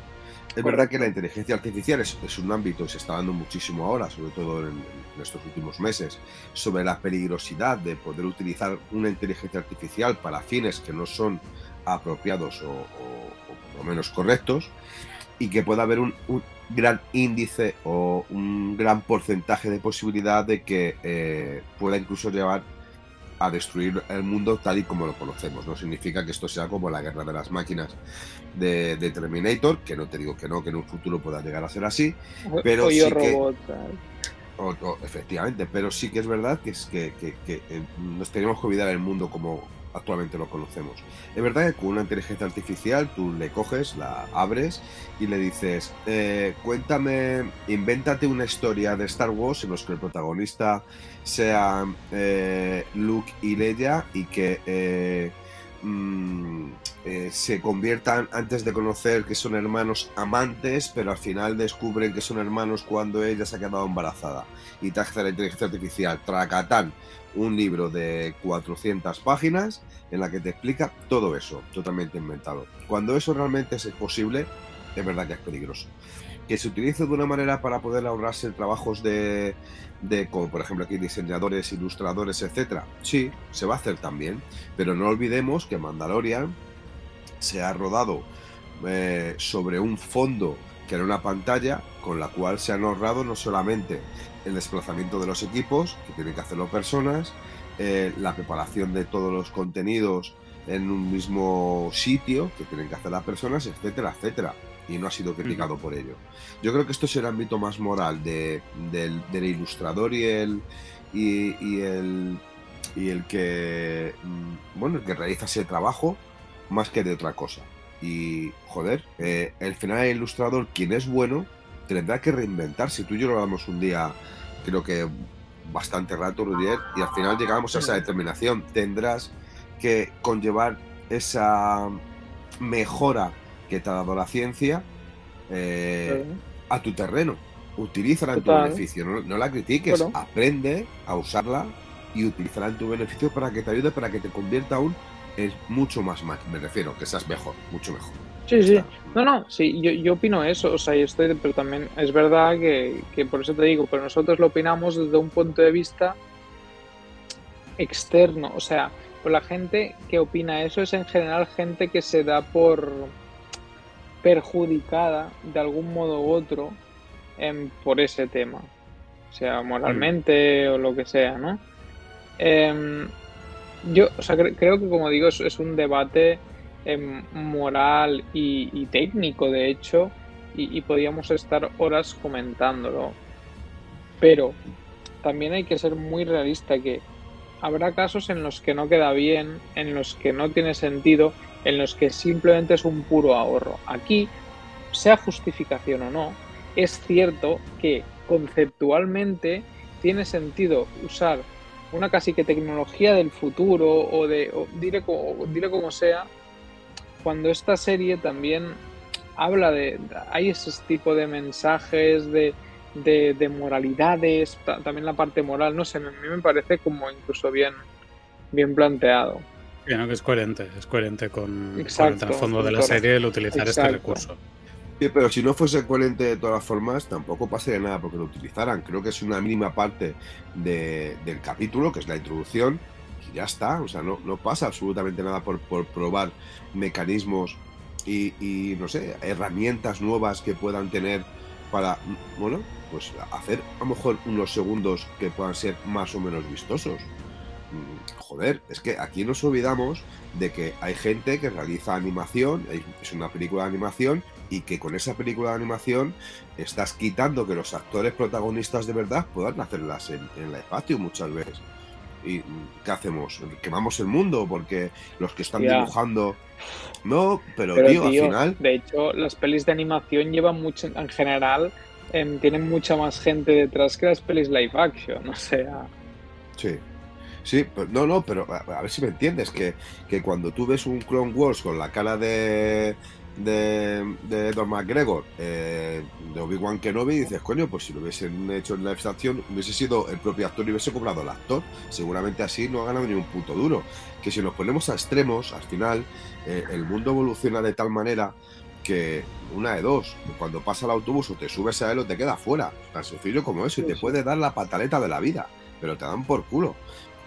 Es verdad que la inteligencia artificial es, un ámbito, se está dando muchísimo ahora, sobre todo en, estos últimos meses, sobre la peligrosidad de poder utilizar una inteligencia artificial para fines que no son apropiados o, por lo menos correctos, y que pueda haber un, un, gran índice o un gran porcentaje de posibilidad de que eh, pueda incluso llevar a destruir el mundo tal y como lo conocemos. No significa que esto sea como la guerra de las máquinas de, de Terminator, que no te digo que no, que en un futuro pueda llegar a ser así, pero o sí yo que... robot, O, o, efectivamente, pero sí que es verdad que, es que, que, que eh, nos tenemos que olvidar el mundo como actualmente lo conocemos. Es verdad que con una inteligencia artificial tú le coges, la abres y le dices, eh, cuéntame, invéntate una historia de Star Wars en los que el protagonista sea eh, Luke y Leia y que eh, mm, eh, se conviertan antes de conocer que son hermanos amantes, pero al final descubren que son hermanos cuando ella se ha quedado embarazada. Y hace la inteligencia artificial, Tracatán, un libro de 400 páginas en la que te explica todo eso, totalmente inventado. Cuando eso realmente es posible, es verdad que es peligroso. Que se utilice de una manera para poder ahorrarse trabajos de, como por ejemplo aquí diseñadores, ilustradores, etcétera. Sí, se va a hacer también, pero no olvidemos que Mandalorian se ha rodado eh, sobre un fondo que era una pantalla con la cual se han ahorrado no solamente el desplazamiento de los equipos, que tienen que hacerlo personas, eh, la preparación de todos los contenidos en un mismo sitio, que tienen que hacer las personas, etcétera, etcétera. Y no ha sido criticado por ello. Yo creo que esto es el ámbito más moral de, del, del, ilustrador y el, y, y, el, y el que, mm, bueno, el que realiza ese trabajo más que de otra cosa. Y, joder, eh, el final el ilustrador, quien es bueno, tendrá que reinventarse. Tú y yo lo hablamos un día, creo que bastante rato, Rudier, y al final llegamos a esa determinación. Tendrás que conllevar esa mejora que te ha dado la ciencia eh, sí. a tu terreno. Utilízala en Total. tu beneficio, no, no la critiques, bueno. aprende a usarla y utilízala en tu beneficio para que te ayude, para que te convierta aún es mucho más mal, me refiero, que seas mejor, mucho mejor. Sí, sí. No, no, sí, yo, yo opino eso, o sea, yo estoy, pero también es verdad que, que, por eso te digo, pero nosotros lo opinamos desde un punto de vista externo, o sea, pues la gente que opina eso es en general gente que se da por perjudicada de algún modo u otro por ese tema, sea, moralmente o lo que sea, ¿no? Eh, yo, o sea, cre creo que como digo, es, un debate eh, moral y, y, técnico, de hecho, y, y, podríamos estar horas comentándolo. Pero también hay que ser muy realista que habrá casos en los que no queda bien, en los que no tiene sentido, en los que simplemente es un puro ahorro. Aquí, sea justificación o no, es cierto que conceptualmente tiene sentido usar una casi que tecnología del futuro o de, o como sea, cuando esta serie también habla de, hay ese tipo de mensajes, de, de, de moralidades, también la parte moral, no sé, a mí me parece como incluso bien, bien planteado. Que es coherente, es coherente con, Exacto, con el fondo de la serie el utilizar este Exacto. este recurso. Sí, pero si no fuese coherente de todas formas, tampoco pasaría nada porque lo utilizaran. Creo que es una mínima parte de, del capítulo, que es la introducción, y ya está. O sea, no, no pasa absolutamente nada por, por probar mecanismos y, y, no sé, herramientas nuevas que puedan tener para, bueno, pues hacer a lo mejor unos segundos que puedan ser más o menos vistosos. Joder, es que aquí nos olvidamos de que hay gente que realiza animación, es una película de animación y que con esa película de animación estás quitando que los actores protagonistas de verdad puedan hacerlas en, en el espacio muchas veces. ¿Y qué hacemos? ¿Quemamos el mundo? Porque los que están yeah. dibujando... No, pero, pero tío, tío, al final... De hecho, las pelis de animación llevan mucho, en general, eh, tienen mucha más gente detrás que las pelis live action, o sea... Sí. Sí, pues, no, no, pero a, a, ver si me entiendes, que, que cuando tú ves un Clone Wars con la cara de, de, de Don McGregor, eh, de Obi-Wan Kenobi, dices, coño, pues si lo hubiesen hecho en la estación, hubiese sido el propio actor y hubiese cobrado el actor. Seguramente así no ha ganado ni un puto duro. Que si nos ponemos a extremos, al final, eh, el mundo evoluciona de tal manera que una de dos, cuando pasa el autobús o te subes a él o te queda fuera. Tan sencillo como eso, y te puede dar la pataleta de la vida, pero te dan por culo.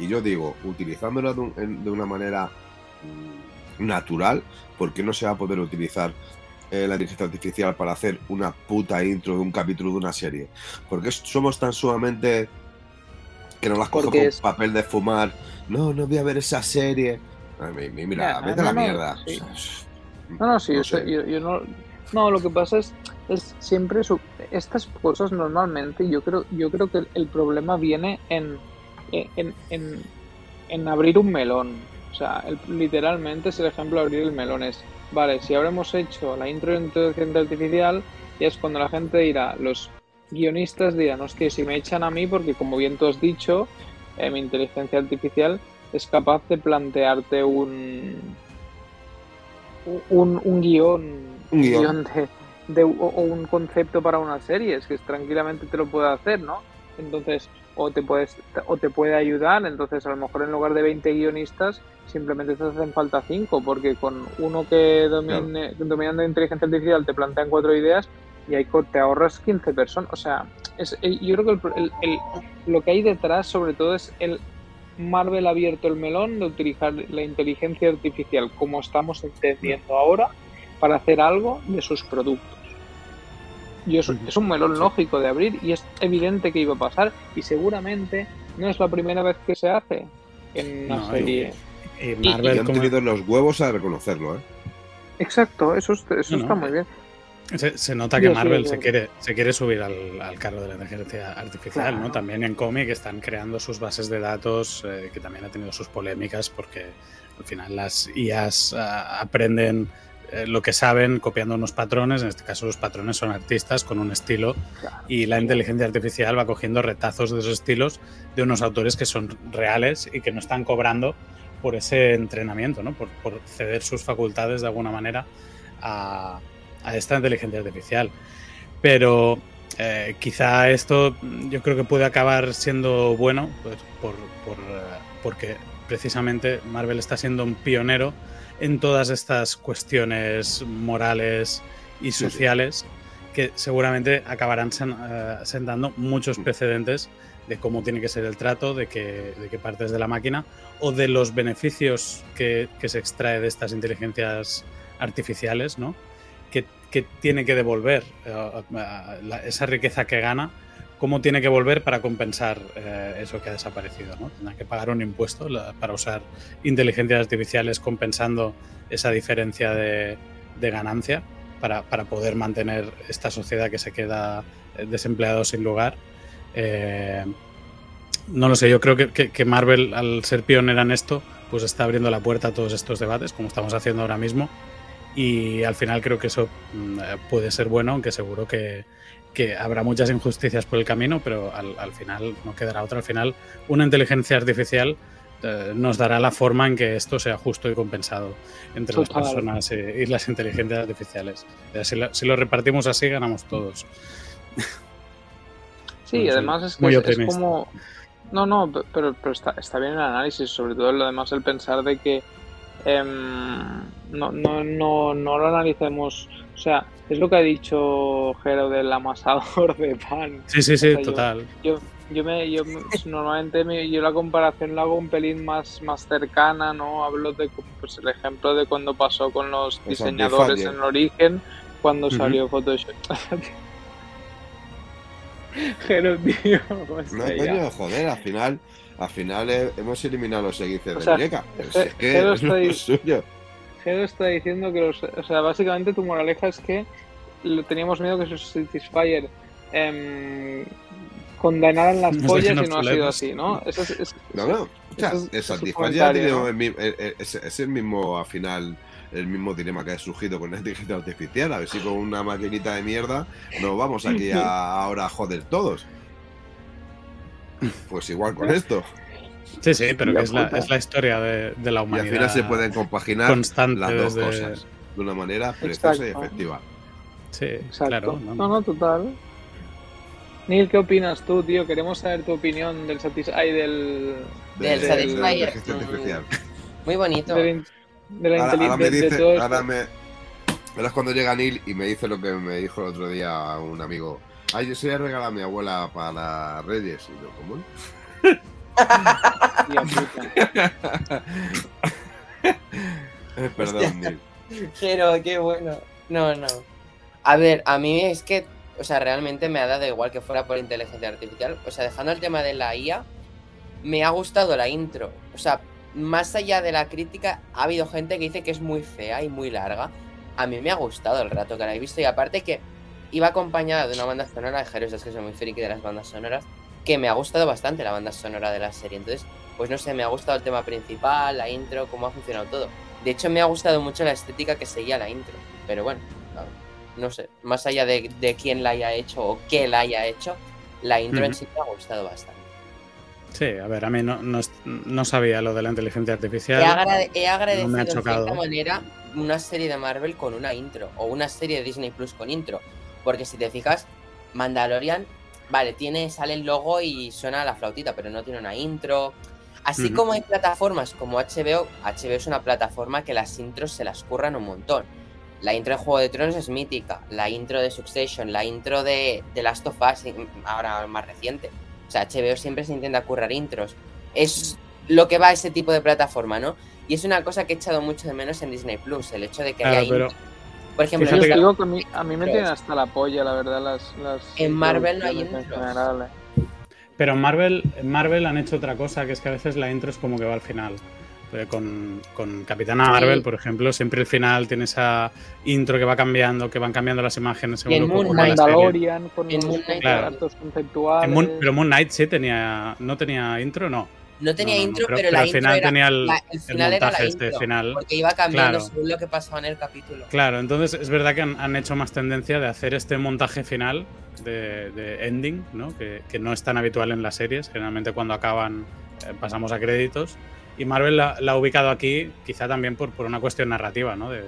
Y yo digo, utilizándolo de, un- en- de una manera mm, natural, ¿por qué no se va a poder utilizar eh, la inteligencia artificial para hacer una puta intro de un capítulo de una serie? Porque somos tan sumamente que no las cojo con es- papel de fumar. No, no voy a ver esa serie. Ay, mi- mi- mira, Ya, vete a la no, mierda. sí. O sea, No, no, sí, No yo, yo- yo no. No, lo que pasa es, es siempre su- estas cosas normalmente yo creo, yo creo que el, el problema viene en, en, en, en abrir un melón. O sea, el- literalmente es el ejemplo de abrir el melón. Es, vale, si habremos hecho la intro de inteligencia artificial, ya es cuando la gente dirá, los guionistas dirán, que si me echan a mí, porque como bien tú has dicho, eh, mi inteligencia artificial es capaz de plantearte un, un, un guion, Un guion. de, de- o un concepto para una serie, es que tranquilamente te lo puede hacer, ¿no? Entonces, o te puedes o te puede ayudar, entonces a lo mejor en lugar de 20 guionistas simplemente te hacen falta 5, porque con uno que domine, dominando inteligencia artificial te plantean cuatro ideas y ahí te ahorras 15 personas, o sea, es, eh, yo creo que el- el- el- lo que hay detrás sobre todo es el Marvel ha abierto el melón de utilizar la inteligencia artificial como estamos entendiendo ahora para hacer algo de sus productos. Y es, es un melón lógico de abrir y es evidente que iba a pasar y seguramente no es la primera vez que se hace en una No, serie. Y Y Marvel, han como- tenido los huevos a reconocerlo, ¿eh? Exacto, eso, es- eso No, no. está muy bien. se, se nota que Marvel se quiere, se quiere subir al, al carro de la inteligencia artificial, ¿no? También en cómic están creando sus bases de datos, eh, que también ha tenido sus polémicas, porque al final las IAs ah, aprenden eh, lo que saben copiando unos patrones, en este caso los patrones son artistas con un estilo, y la inteligencia artificial va cogiendo retazos de esos estilos de unos autores que son reales y que no están cobrando por ese entrenamiento, ¿no? por, ceder sus facultades de alguna manera a, esta inteligencia artificial. Pero eh, quizá esto mm, yo creo que puede acabar siendo bueno pues, por, eh, porque precisamente Marvel está siendo un pionero en todas estas cuestiones morales y sí. sociales que seguramente acabarán sen- eh, sentando muchos Mm. precedentes de cómo tiene que ser el trato, de que, de qué partes de la máquina o de los beneficios que, que se extrae de estas inteligencias artificiales, ¿no? Que, que tiene que devolver eh, la- esa riqueza que gana, cómo tiene que volver para compensar eh, eso que ha desaparecido, ¿no? Tendrá que pagar un impuesto la- para usar inteligencias artificiales compensando esa diferencia de, de ganancia para, para poder mantener esta sociedad que se queda eh, desempleado sin lugar. Eh, no lo sé, yo creo que, que- que Marvel, al ser pionera en esto, pues está abriendo la puerta a todos estos debates, como estamos haciendo ahora mismo. Y al final creo que eso mm, eh, puede ser bueno, aunque seguro que, que habrá muchas injusticias por el camino, pero al, al final no quedará otra. Al final, una inteligencia artificial eh, nos dará la forma en que esto sea justo y compensado entre Total. las personas eh, y las inteligencias artificiales. Si, lo, si lo repartimos así, ganamos todos. Sí, Bueno, además es que muy es, como... No, no, pe- pero, pero está, está bien el análisis, sobre todo lo demás el pensar de que em, no, no, no, no lo analicemos, o sea, es lo que ha dicho Jero del amasador de pan. Sí, sí, O sí, sea, yo- total. Yo, yo me, yo me- normalmente me- yo la comparación la hago un pelín más, más cercana, ¿no? Hablo de pues, el ejemplo de cuando pasó con los diseñadores en el origen, cuando Ujú. salió Photoshop. Jero, tío, o No, sea, coño, joder, al final, al final eh, hemos eliminado los seguices O de sea, es que- es lo suyo. Está diciendo que los, o sea, básicamente tu moraleja es que lo teníamos miedo que esos Satisfyer em, condenaran las Nos pollas y no ha sido así, ¿no? Eso es, es- No, no. O sea, Eso el Satisfyer es el mismo, al final, el mismo dilema que ha surgido con la inteligencia artificial. A ver si con una maquinita de mierda nos vamos aquí a, ahora a joder todos. Pues igual con esto. Sí, sí, pero que es la, es la historia de, de la Y al humanidad. final se pueden compaginar las dos desde- cosas de una manera preciosa y efectiva. Sí, Exacto. claro. no, no, total. Neil, ¿qué opinas tú, tío? Queremos saber tu opinión del Satis ay, del, Del de- Satisfyer. de la inteligencia artificial. Muy bonito. de, la in- de la Ahora, ahora me dice, todo ahora me, Ahora es cuando llega Neil y me dice lo que me dijo el otro día un amigo. Ay, yo soy a regalar a mi abuela para Reyes. Y. Tía puta. Eh, Perdón, Neil. Pero qué bueno. No, no. A ver, a mí es que, o sea, realmente me ha dado igual que fuera por inteligencia artificial. O sea, dejando el tema de la IA, me ha gustado la intro. O sea, más allá de la crítica, ha habido gente que dice que es muy fea y muy larga. A mí me ha gustado el rato que la he visto y aparte que iba acompañada de una banda sonora de Jeros, es que soy muy friki de las bandas sonoras, que me ha gustado bastante la banda sonora de la serie. Entonces, pues no sé, me ha gustado el tema principal, la intro, cómo ha funcionado todo. De hecho, me ha gustado mucho la estética que seguía la intro. Pero bueno, no, sé, más allá de, de quién la haya hecho o qué la haya hecho, la intro en sí me ha gustado bastante. Sí, a ver, a mí no, no, no sabía lo de la inteligencia He, artificial. agrade- he agradecido no me ha en chocado. cierta manera una serie de Marvel con una intro o una serie de Disney Plus con intro. Porque si te fijas, Mandalorian, vale, tiene, sale el logo y suena la flautita, pero no tiene una intro. Así como hay plataformas como HBO, HBO es una plataforma que las intros se las curran un montón. La intro de Juego de Tronos es mítica, la intro de Succession, la intro de, de Last of Us, y- ahora más reciente. O sea, HBO siempre se intenta currar intros. Es lo que va a ese tipo de plataforma, ¿no? Y es una cosa que he echado mucho de menos en Disney Plus, el hecho de que Claro, haya pero-. Por ejemplo, Fíjate Yo os que- digo que a mí, a mí me tienen hasta la polla, la verdad, las, las En Marvel no hay intros. general, eh. Pero en Marvel, en Marvel han hecho otra cosa, que es que a veces la intro es como que va al final. Eh, Con, con Capitana Sí. Marvel, por ejemplo, siempre el final tiene esa intro que va cambiando, que van cambiando las imágenes según en lo Moon. Mandalorian con En los Moon Knight, Claro. conceptuales. En Moon- pero Moon Knight sí tenía, no tenía intro, no. No tenía No, intro, pero- la al intro final era, tenía el- la- el El final era la montaje este intro, final. porque iba cambiando Claro. según lo que pasaba en el capítulo. Claro, entonces es verdad que han, han hecho más tendencia de hacer este montaje final de, de ending, ¿no? Que, que no es tan habitual en las series. Generalmente cuando acaban eh, pasamos a créditos. Y Marvel la, la ha ubicado aquí quizá también por, por una cuestión narrativa, ¿no? De,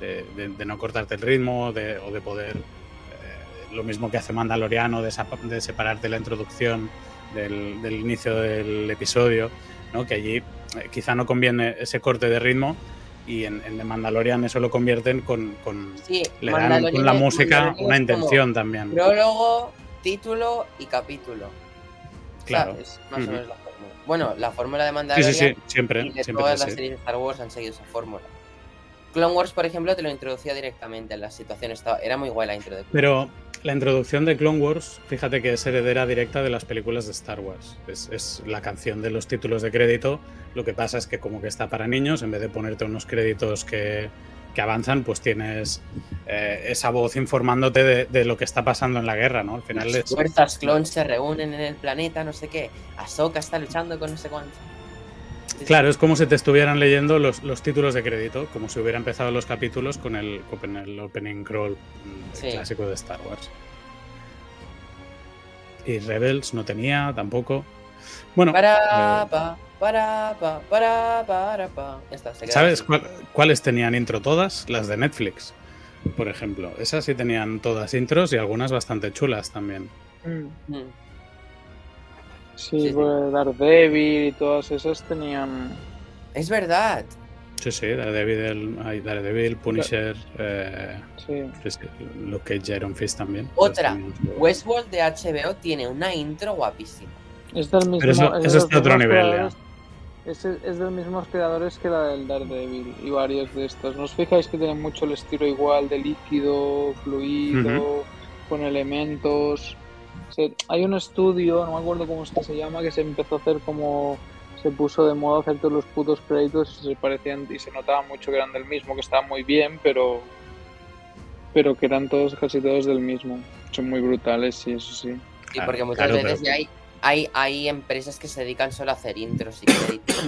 de- de- de no cortarte el ritmo o de poder... eh, lo mismo que hace Mandaloriano, de, de separarte la introducción del, del inicio del episodio, ¿no? Que allí eh, quizá no conviene ese corte de ritmo y en, en The Mandalorian eso lo convierten con, con- Sí, le dan con la música una intención también. Prólogo, título y capítulo. Claro. ¿sabes? Más o menos la fórmula. Bueno, la fórmula de Sí, Mandalorian sí, sí, siempre, y de siempre todas las series de Star Wars han seguido esa fórmula. Clone Wars, por ejemplo, te lo introducía directamente en la situación. Estaba, era muy guay la intro de Pero la introducción de Clone Wars, fíjate que es heredera directa de las películas de Star Wars. Es, es la canción de los títulos de crédito. Lo que pasa es que como que está para niños, en vez de ponerte unos créditos que, que avanzan, pues tienes eh, esa voz informándote de, de lo que está pasando en la guerra, ¿no? Al final Las es, fuerzas clones se reúnen en el planeta, no sé qué. Ahsoka está luchando con no sé cuánto. Claro, es como si te estuvieran leyendo los, los títulos de crédito, como si hubiera empezado los capítulos con el, con el opening crawl mm, Sí. clásico de Star Wars. Y Rebels no tenía tampoco. Bueno, Para, eh, pa, para, pa, para, para, pa. Ya está, se queda ¿sabes cuál- cuáles tenían intro todas? Las de Netflix, por ejemplo. Esas sí tenían todas intros y algunas bastante chulas también. Mm. Mm. Sí, Sí, sí. pues Daredevil y todas esas tenían. Es verdad. Sí, sí, Daredevil, el- ay, Daredevil Punisher, eh, Sí. sí, sí, Luke Cage, Iron Fist también. Otra. Tenían. Westworld de HBO tiene una intro guapísima. Es del mismo. Pero eso- es de eso otro nivel, Es, es de los mismos creadores que la del Daredevil y varios de estos. ¿No os fijáis que tienen mucho el estilo igual de líquido, fluido, con elementos? Hay un estudio, no me acuerdo cómo es que se llama, que se empezó a hacer como se puso de moda hacer todos los putos créditos y se parecían y se notaba mucho que eran del mismo, que estaban muy bien, pero pero que eran todos casi todos del mismo. Son muy brutales, sí, eso sí. Sí, Claro, porque muchas claro, veces pero- ya hay, hay, hay empresas que se dedican solo a hacer intros y créditos.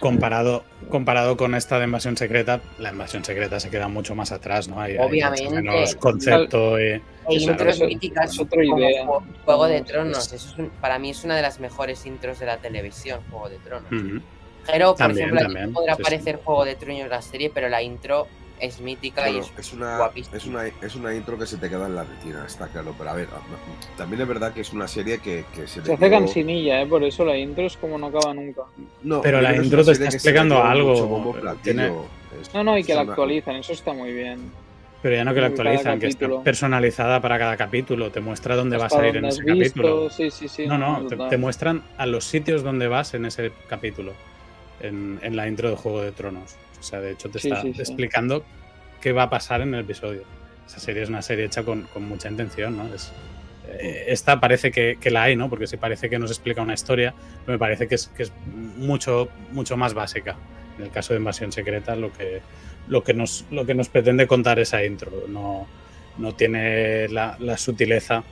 Comparado, comparado con esta de invasión secreta, la invasión secreta se queda mucho más atrás, ¿no? Hay, hay Obviamente. menos concepto y, E intros eso- míticas es otra como idea. Juego- Juego de Tronos. Eso es un- para mí es una de las mejores intros de la televisión, Juego de Tronos. Ujú. Pero, por También, ejemplo, también, podrá sí, sí. parecer Juego de Tronos la serie, pero la intro es mítica y es, es, una, guapísima. es, una, es una intro que se te queda en la retina, está claro. Pero a ver, a- también es verdad que es una serie que, que se, Se hace dio- cansinilla, ¿eh? Por eso la intro es como no acaba nunca. No, Pero la intro te está explicando algo, bombo tiene- No, no, y que la una- actualizan, eso está muy bien. Pero ya no que Cada actualizan, que está personalizada para cada capítulo, te muestra dónde vas a ir en ese visto, capítulo. Sí, sí, sí. No, no, te, te muestran a los sitios donde vas en ese capítulo, en, en la intro de Juego de Tronos. O sea, de hecho te Sí, está sí, explicando qué va a pasar en el episodio. Esa serie es una serie hecha con, con mucha intención, ¿no? Es, eh, esta parece que, que la hay, ¿no? Porque sí parece que nos explica una historia, pero me parece que es, que es mucho, mucho más básica. En el caso de Invasión Secreta, lo que, lo que, nos, lo que nos pretende contar esa intro. No, no tiene la, la sutileza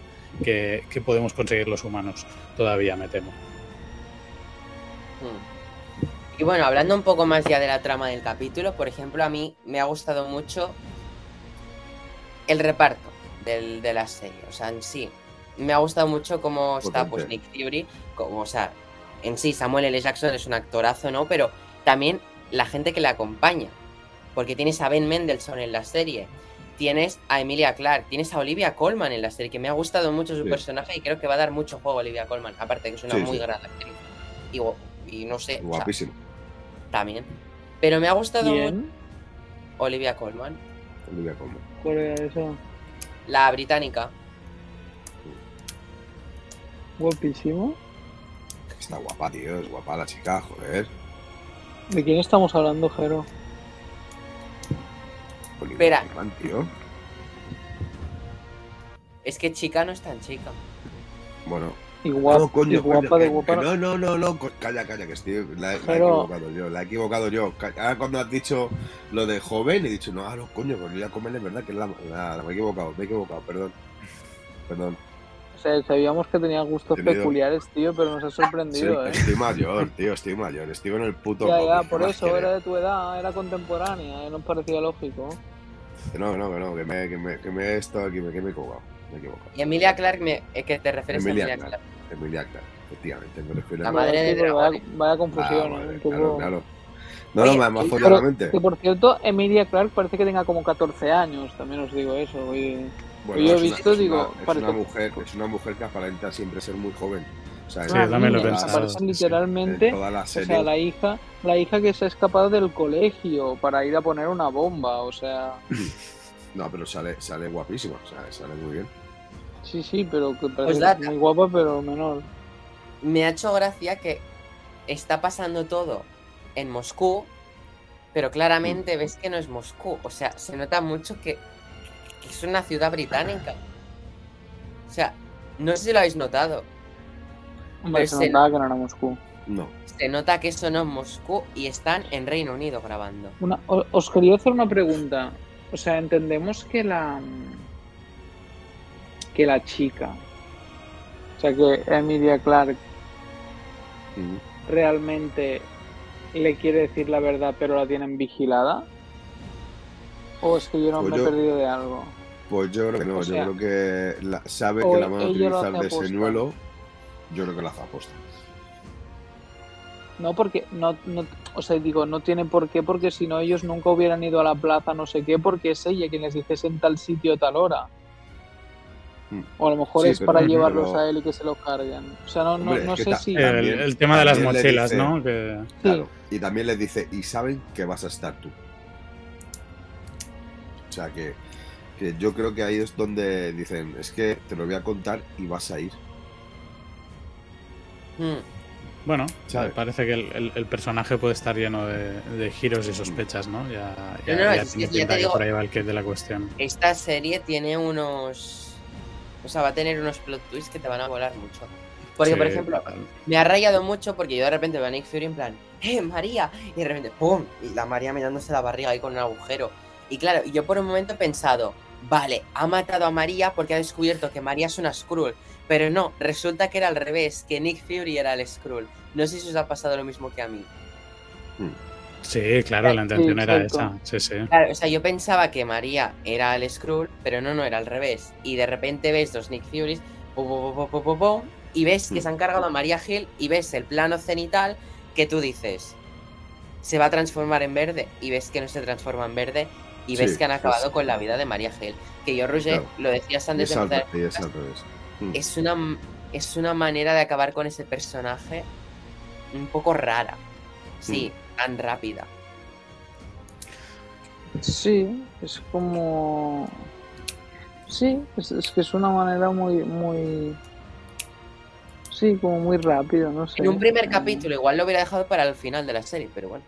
que, que podemos conseguir los humanos. Todavía, me temo. Y bueno, hablando un poco más ya de la trama del capítulo, por ejemplo, a mí me ha gustado mucho el reparto del- de la serie. O sea, en sí, me ha gustado mucho cómo está pues. Nick Fury. Como, o sea, en sí, Samuel L. Jackson es un actorazo, ¿no? Pero también la gente que le acompaña. Porque tienes a Ben Mendelssohn en la serie. Tienes a Emilia Clarke, tienes a Olivia Colman en la serie, que me ha gustado mucho su Sí. personaje y creo que va a dar mucho juego a Olivia Colman. Aparte que es una Sí, muy sí. gran actriz. Y, y no sé, o sea, Guapísimo. También. Pero me ha gustado mucho. Olivia Colman, Olivia Colman. ¿Cuál era eso? la británica. Guapísimo. Está guapa, tío. Es guapa la chica, joder. ¿De quién estamos hablando, Jero? Olivia Espera. Colman, tío. Es que chica no es tan chica. Bueno. Y guapa, no, coño, y guapa coño, de guapa. no, no, no, no. Calla, calla, que estoy. La, la he Pero- equivocado yo, la he equivocado yo. Ahora cuando has dicho lo de joven, he dicho, no, ah, no, coño, pues Olivia Colman es verdad que es la, la- la- Me he equivocado, me he equivocado, perdón. Perdón. O sea, sabíamos que tenía gustos Entendido. peculiares, tío, pero nos ha Sí, sorprendido, ¿eh? estoy mayor, tío, estoy mayor. Estoy en el puto. Ya, ya, ¿qué por eso era de tu edad, era contemporánea, eh, nos parecía lógico. No, no, no, que me, que me, que me he estado aquí, que me he equivocado. Me he equivocado. Y Emilia Clark, me, es que te refieres Emilia a Emilia Clarke. Clark. Emilia Clarke, efectivamente, me refiero La a madre de Sí, pero vaya, vaya Ah, confusión, madre, ¿eh? Un claro, poco- claro. No, Oye, no, y- jodido la mente. Que por cierto, Emilia Clark parece que tenga como 14 años, también os digo eso. oye. Bueno, yo he es una- visto, es digo, una, es parece- una mujer, es una mujer que aparenta siempre ser muy joven. O sea, Sí, también lo. Aparecen sí, sí. literalmente, la o sea, la hija, la hija que se ha escapado del colegio para ir a poner una bomba, o sea, No, pero sale, sale guapísima, o sea, sale muy bien. sí, sí, pero que Pues parece muy guapa, pero menor. Me ha hecho gracia que está pasando todo en Moscú, pero claramente Mm. ves que no es Moscú. O sea, se nota mucho que, que es una ciudad británica. O sea, no sé si lo habéis notado. Hombre, Pero se se- notaba que no era Moscú. No. Se nota que eso no es Moscú y están en Reino Unido grabando. Una- os quería hacer una pregunta. O sea, entendemos que la que la chica, o sea, que Emilia Clark Mm. realmente le quiere decir la verdad, pero la tienen vigilada. ¿O es que yo no Pues me yo- he perdido de algo? Pues yo creo que no, O sea, yo creo que la- sabe que la van a utilizar de señuelo. Yo creo que la hace aposta. No, porque no, no, o sea, digo, no tiene por qué, porque si no ellos nunca hubieran ido a la plaza, no sé qué, porque es ella quien les dice en tal sitio, tal hora. Mm. O a lo mejor Sí, es pero- para llevarlos pero- a él y que se lo carguen. O sea, no, no, Hombre, sé si. El, tema de las mochilas, dice- ¿no? Que, Sí. Claro. Y también les dice, y saben que vas a estar tú. O sea que, que yo creo que ahí es donde dicen, es que te lo voy a contar y vas a ir. Hmm. Bueno, ¿Sabes? parece que el, el- el personaje puede estar lleno de, de giros y sospechas, ¿no? Ya, ya, No, no, ya es que tiene ya pinta te que digo- por ahí va el kit de la cuestión. Esta serie tiene unos. O sea, va a tener unos plot twists que te van a volar mucho. Porque, por ejemplo, me ha rayado mucho porque yo de repente veo a Nick Fury en plan, ¡eh, María! Y de repente, ¡pum! Y la María mirándose la barriga ahí con un agujero. Y claro, yo por un momento he pensado, vale, ha matado a María porque ha descubierto que María es una Skrull. Pero no, resulta que era al revés, que Nick Fury era el Skrull. No sé si os ha pasado lo mismo que a mí. Sí, claro, la intención era esa. Sí, sí. Claro, o sea, yo pensaba que María era el Skrull, pero no, no, era al revés. Y de repente ves dos Nick Furies, y ves que Mm. se han cargado a María Hill y ves el plano cenital que tú dices, se va a transformar en verde, y ves que no se transforma en verde, y ves Sí, que han acabado sí. con la vida de María Hill. Que yo, Roger, Claro. lo decías antes es de empezar, es. Mm. es una, es una manera de acabar con ese personaje un poco rara. Sí, Mm. tan rápida. Sí, es como. Sí, es, es que es una manera muy, muy. Sí, como muy rápido, no sé. En un primer Eh, capítulo igual lo hubiera dejado para el final de la serie, pero bueno.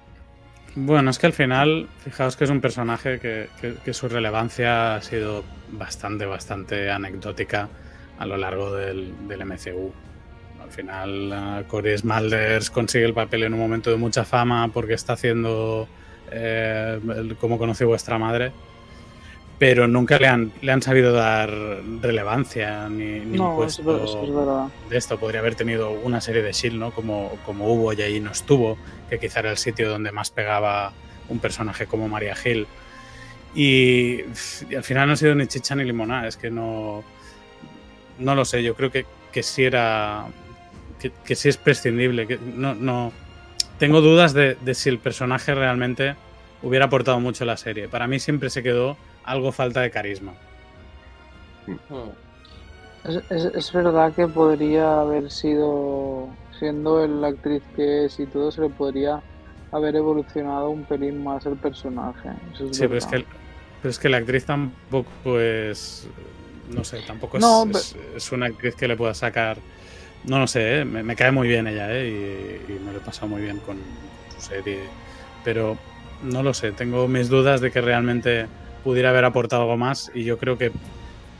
Bueno, es que al final, fijaos que es un personaje que, que- que su relevancia ha sido bastante, bastante anecdótica a lo largo del, del MCU. Al final, eh, Corey Smulders consigue el papel en un momento de mucha fama porque está haciendo eh, Cómo conocí vuestra madre, pero nunca le han, le han sabido dar relevancia ni, ni un No, es, puesto es verdad. de esto. Podría haber tenido una serie de Shield, ¿no? Como, como hubo y ahí no estuvo, que quizá era el sitio donde más pegaba un personaje como Maria Hill. Y, y al final no ha sido ni chicha ni limonada, es que no. No lo sé, yo creo que, que sí era. Que, que sí es prescindible. Que no, no. Tengo dudas de, de si el personaje realmente hubiera aportado mucho a la serie. Para mí siempre se quedó algo falta de carisma. Hmm. Es, es- es verdad que podría haber sido, siendo la actriz que es y todo, se le podría haber evolucionado un pelín más el personaje. Eso es Sí, pero es, que, pero es que la actriz tampoco es. No sé, tampoco es, No, es, es una actriz que le pueda sacar. No lo sé, ¿eh? me, me cae muy bien ella, ¿eh? y, y me lo he pasado muy bien con, con su serie. Pero no lo sé, tengo mis dudas de que realmente pudiera haber aportado algo más. Y yo creo que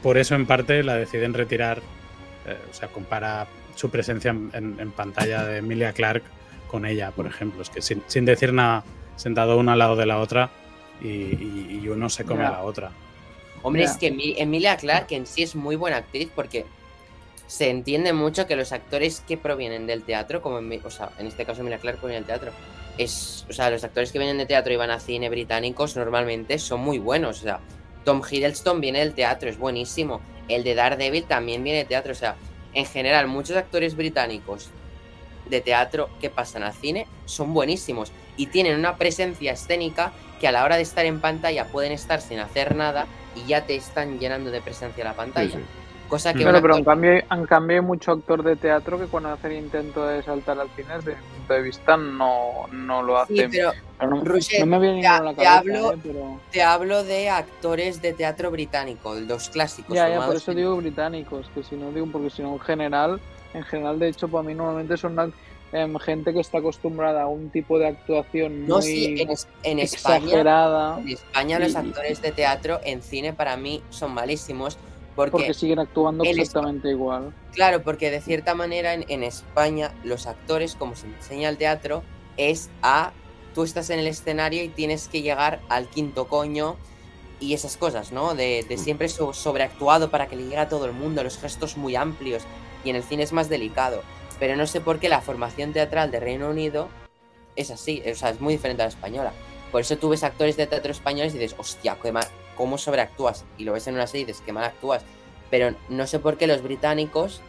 por eso, en parte, la deciden retirar. eh, o sea, compara su presencia en, en- en pantalla de Emilia Clark con ella, por ejemplo. Es que sin, sin decir nada, sentado una al lado de la otra y, y- y uno se come a la otra. Hombre, es que Emi- Emilia Clarke en sí es muy buena actriz porque se entiende mucho que los actores que provienen del teatro, como en, mi- o sea, en este caso Emilia Clarke proviene del teatro, es, o sea, los actores que vienen de teatro y van a cine británicos normalmente son muy buenos, o sea, Tom Hiddleston viene del teatro, es buenísimo, el de Daredevil también viene de teatro, o sea, en general muchos actores británicos de teatro que pasan al cine son buenísimos y tienen una presencia escénica que a la hora de estar en pantalla pueden estar sin hacer nada y ya te están llenando de presencia la pantalla. Cosa que pero en actor- cambio, en cambio hay mucho actor de teatro que cuando hace el intento de saltar al cine, desde mi punto de vista, no, no lo hace. Sí, pero Pero no, Roger, no me viene te- a la te cabeza, hablo- eh, pero... te hablo de actores de teatro británico, los clásicos. Ya, ya, por eso en- digo británicos, que si no digo, porque si no en general, en general de hecho para mí normalmente son em, gente que está acostumbrada a un tipo de actuación No, muy sí, en, en España, exagerada, en España los Y- actores de teatro en cine para mí son malísimos porque, porque siguen actuando exactamente igual. claro, porque de cierta manera en, en España los actores, como se enseña el teatro, es a tú estás en el escenario y tienes que llegar al quinto coño y esas cosas, ¿no? De, de siempre so- sobreactuado para que le llegue a todo el mundo, los gestos muy amplios y en el cine es más delicado. Pero no sé por qué la formación teatral de Reino Unido es así, o sea, es muy diferente a la española. Por eso tú ves actores de teatro españoles y dices, hostia, qué mal- ¿cómo sobreactúas? Y lo ves en una serie y dices, qué mal actúas. Pero no sé por qué los británicos,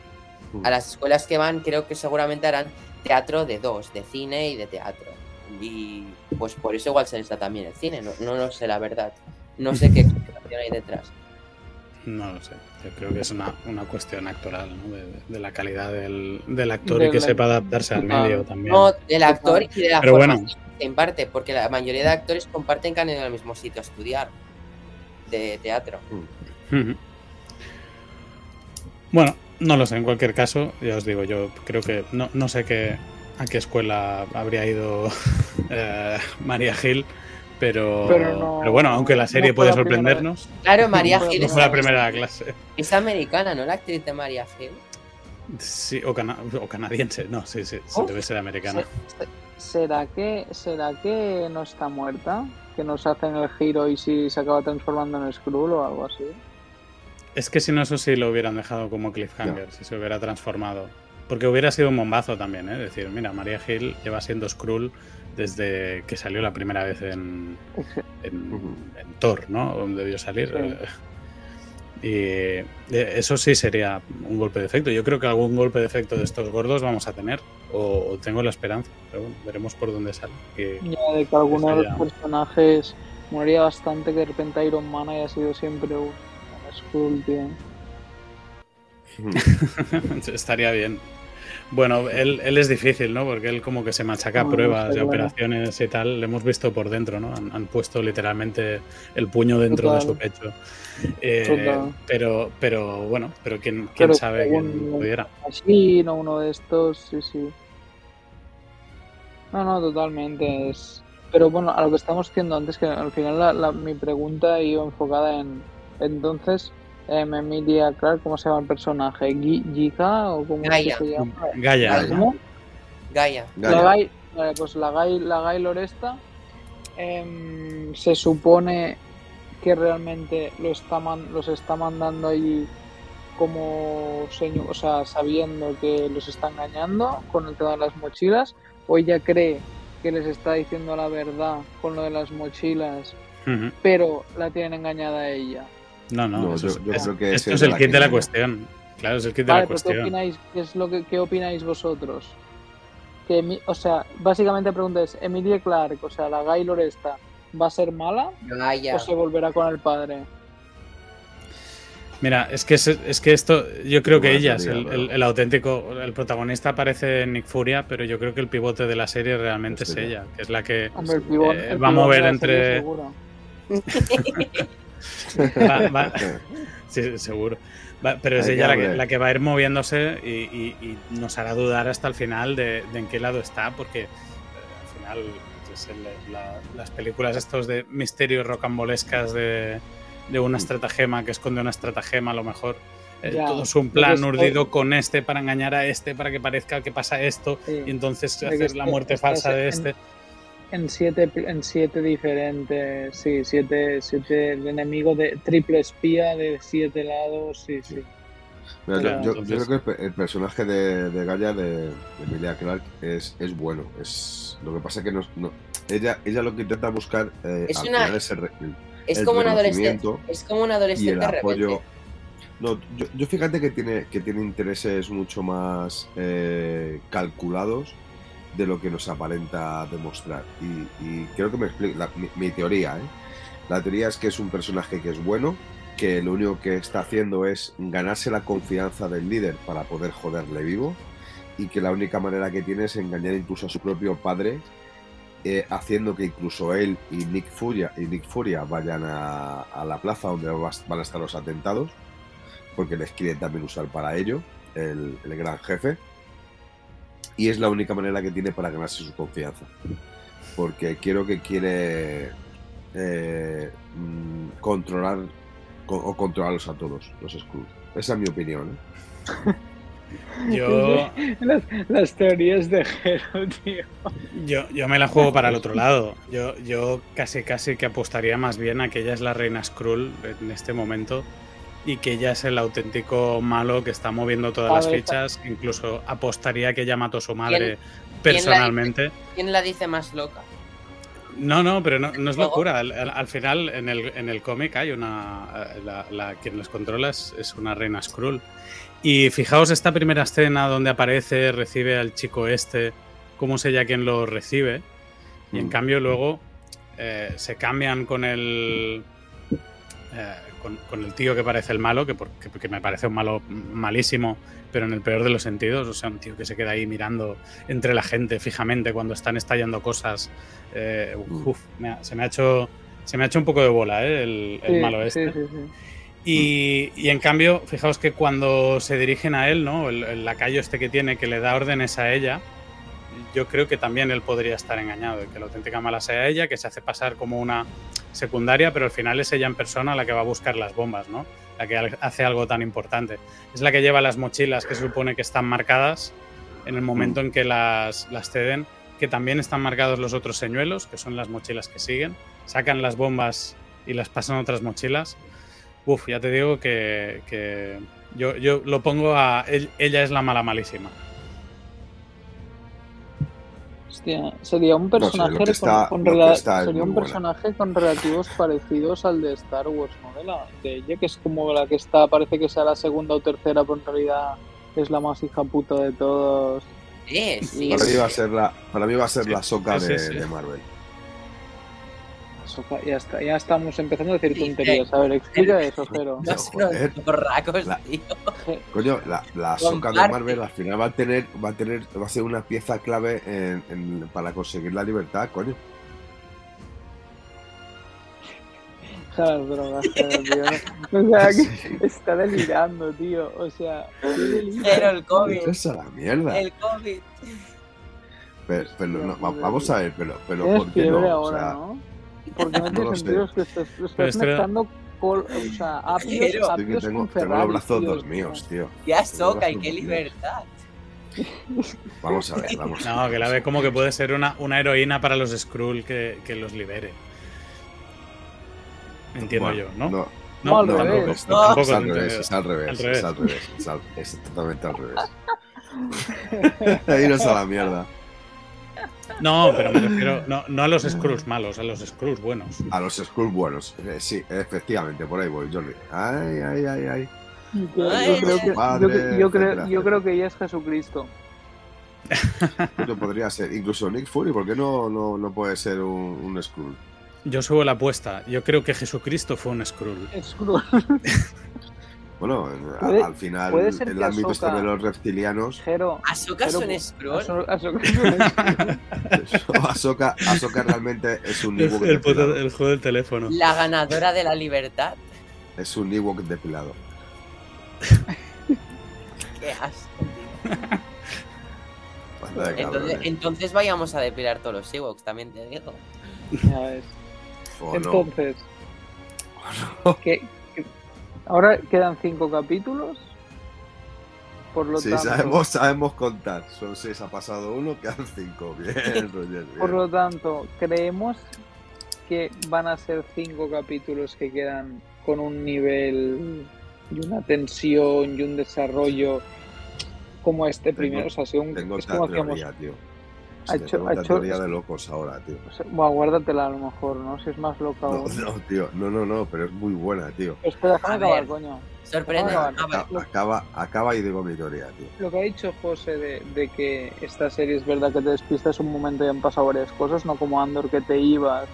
a las escuelas que van, creo que seguramente harán teatro de dos, de cine y de teatro. Y pues por eso igual se les da también el cine, no, no lo sé la verdad. No sé qué explicación hay detrás. No lo sé. Yo creo que es una, una cuestión actoral, ¿no? De, de la calidad del, del actor y Del que ac- sepa adaptarse al medio también. No, del actor y de la Pero bueno. formación que imparte, porque la mayoría de actores comparten que han ido al mismo sitio a estudiar de teatro. Bueno, no lo sé, en cualquier caso, ya os digo, yo creo que no, no sé qué, a qué escuela habría ido eh, María Gil, pero, Pero no- pero bueno, aunque la serie no puede la sorprendernos, Claro, María Gil no fue la primera clase. es americana, ¿no? La actriz de María Gil. Sí, o, cana- o canadiense, no, sí, sí, sí, Uf, debe ser americana. ¿Será que, ¿Será que no está muerta? ¿Que nos hacen el giro y si se acaba transformando en Skrull o algo así? Es que si no, eso sí lo hubieran dejado como cliffhanger, si se hubiera transformado. Porque hubiera sido un bombazo también, ¿eh? Decir, mira, María Gil lleva siendo Skrull desde que salió la primera vez en, en, Thor, ¿no? Donde debió salir. Sí. Y eh, eso sí sería un golpe de efecto. Yo creo que algún golpe de efecto de estos gordos vamos a tener, o, tengo la esperanza, pero bueno, veremos por dónde sale. Que- Ya de que alguno de los ya. personajes moriría bastante que de repente Iron Man haya sido siempre un, Skrull, tío. Estaría bien. Bueno, él, él, es difícil, ¿no? Porque él como que se machaca pruebas de operaciones y tal. Le hemos visto por dentro, ¿no? Han, puesto literalmente el puño dentro de su pecho. Eh, pero, pero bueno, pero quién, quién sabe quién pudiera. Así, no uno de estos, sí, sí. No, no, totalmente. Es... Pero bueno, a lo que estamos diciendo antes, que al final mi pregunta iba enfocada en entonces, em, Emilia Clark, ¿cómo se llama el personaje? ¿Giga o cómo se llama? Gaia. ¿Cómo? Gaia. La Gai, pues la Gai, la Gai Loresta em, se supone que realmente lo está los está mandando ahí como señor, o sea, sabiendo que los está engañando con el tema de las mochilas, o ella cree que les está diciendo la verdad con lo de las mochilas, pero la tienen engañada a ella. No, no, yo, creo que esto es el kit de la cuestión. Claro, es el kit de la cuestión. ¿qué opináis, qué, es lo que, qué opináis vosotros? Que, o sea, básicamente pregunta es, Emilia Clark, o sea, la Gaylor esta, ¿va a ser mala o se volverá con el padre? Mira, es que, es, que esto, yo creo que ella es el, auténtico, el protagonista parece Nick Furia, pero yo creo que el pivote de la serie realmente es ella, que es la que eh, va a mover entre... Sí, seguro. pero es ella la que, va a ir moviéndose y, nos hará dudar hasta el final de, en qué lado está, porque eh, al final las películas estos de misterios rocambolescas de, de una mm. estratagema que esconde una estratagema a lo mejor. Eh, todo es un plan urdido con este para engañar a este, para que parezca que pasa esto, y entonces hacer la muerte falsa de este en siete, en siete diferentes, sí, siete, siete enemigos de triple espía de siete lados, sí, sí. Yo, creo que el personaje de, de Gaia, de, Emilia Clark, es, es bueno. Es, lo que pasa es que no, ella, ella lo que intenta buscar eh, es al es el, es como un adolescente. Es como un adolescente y el apoyo, No, yo, fíjate que tiene, que tiene intereses mucho más eh, calculados de lo que nos aparenta demostrar. Y, creo que me explico mi, teoría. ¿eh? La teoría es que es un personaje que es bueno, que lo único que está haciendo es ganarse la confianza del líder para poder joderle vivo y que la única manera que tiene es engañar incluso a su propio padre, eh, haciendo que incluso él y Nick Furia, y Nick Furia vayan a, la plaza donde van a estar los atentados, porque les quiere también usar para ello, el gran jefe y es la única manera que tiene para ganarse su confianza. Porque quiero que quiere eh, mm, controlar o controlarlos a todos, los Skrulls. Esa es mi opinión. ¿eh? Yo... Las, teorías de Hero, tío. Yo, yo me la juego para el otro lado. Yo, yo casi casi que apostaría más bien a que ella es la reina Skrull en este momento y que ella es el auténtico malo que está moviendo todas las fichas. Incluso apostaría que ella mató a su madre personalmente. ¿quién la, dice, más loca? No, no, pero no, es locura. Al, final, en el, en el cómic hay una. La, la, quien les controla es, una reina Skrull. Y fijaos esta primera escena donde aparece, recibe al chico este, cómo es ella quien lo recibe. Y en mm. cambio, luego eh, se cambian con el. Eh, con, el tío que parece el malo, que, porque, me parece un malo malísimo, pero en el peor de los sentidos. O sea, un tío que se queda ahí mirando entre la gente fijamente cuando están estallando cosas. Eh, mm. se, me ha hecho, se me ha hecho un poco de bola ¿eh? el, malo este. y, y, en cambio, fijaos que cuando se dirigen a él, ¿no? El, el, lacayo este que tiene, que le da órdenes a ella, yo creo que también él podría estar engañado, que la auténtica mala sea ella, que se hace pasar como una secundaria, pero al final es ella en persona la que va a buscar las bombas, ¿no? La que hace algo tan importante. Es la que lleva las mochilas que se supone que están marcadas en el momento mm. en que las, las ceden, que también están marcados los otros señuelos, que son las mochilas que siguen, sacan las bombas y las pasan a otras mochilas. Uf, ya te digo que, yo, yo, lo pongo a... Ella es la mala malísima sería un personaje con, sería un personaje con relativos parecidos al de Star Wars, ¿no? De, la, de ella, que es como la que está, parece que sea la segunda o tercera, pero en realidad es la más hija puta de todos. Sí, Para mí va a ser la, para mí va a ser la soca de, Marvel. Ahsoka, ya está, ya estamos empezando a decir tonterías. A ver, explica eso, Jero. No joder. borracos, La- tío. Coño, la, la Ahsoka de. Marvel al final va a tener, va a tener, va a ser una pieza clave en- en- para conseguir la libertad, coño. Las drogas, tío. O sea, que está delirando, tío. O sea, Pero el COVID. Es a la mierda. El COVID. Pero, pero no, vamos a ver, pero, pero ¿por qué fiebre no? O ahora, sea, ¿no? Porque no No tiene lo sentido, sé. es que estás, estás este- mezclando col, o sea, apios, Pero- apios tengo, con tengo Ferrari, los brazos tío, dormidos, tío. Qué Ahsoka y Tengo qué libertad. Vamos a ver, vamos a No, ver. que la ve como que puede ser una, una heroína para los Skrull que, que los libere. Entiendo Bueno, yo, ¿no? No, No, al no, no, revés. es, No, es al tampoco revés, es al revés, al revés. es al revés, es, al- es totalmente al revés. Iros a la mierda. No, pero me refiero no, no a los Skrulls malos, a los Skrulls buenos. A los Skrulls buenos. Eh, sí, efectivamente, por ahí voy, Jordi. Ay, ay, ay, ay. Yo, creo que, yo, madre, que- yo creo, yo creo que ella es Jesucristo. Esto podría ser. Incluso Nick Fury, ¿por qué no, no, no puede ser un, un Skrull? Yo subo la apuesta. Yo creo que Jesucristo fue un Skrull. Es cruel. Bueno, a- al final, puede ser el que ámbito este de los reptilianos, Jero. Ahsoka es un. Ahsoka, Ahsoka realmente es un El, Ewok el depilado. el juego del teléfono. La ganadora de la libertad. Es un Ewok depilado. Qué asco, Entonces, vayamos a depilar todos los Ewoks, también te digo. Ya ves. O no. Entonces, ¿qué- qué- ahora quedan cinco capítulos. Por lo Sí, tanto, sabemos, sabemos contar. Son seis, ha pasado uno, quedan cinco. Bien, Roger, bien. por lo tanto, creemos que van a ser cinco capítulos que quedan con un nivel y una tensión y un desarrollo como este Tengo- primero. O sea, un- Tengo es como teoría, tío. Ha hecho- tengo ha hecho- teoría de locos ahora, tío. o sea, bueno, guárdatela a lo mejor, ¿no? Si es más loca No, aún. no, tío. No, no, no, pero es muy buena, tío. Espera, déjame acabar, ver. coño. Sorprende. Acaba, acaba, acaba y digo mi teoría, tío. Lo que ha dicho José de, de que esta serie es verdad que te despistas un momento y han pasado varias cosas, no como Andor que te ibas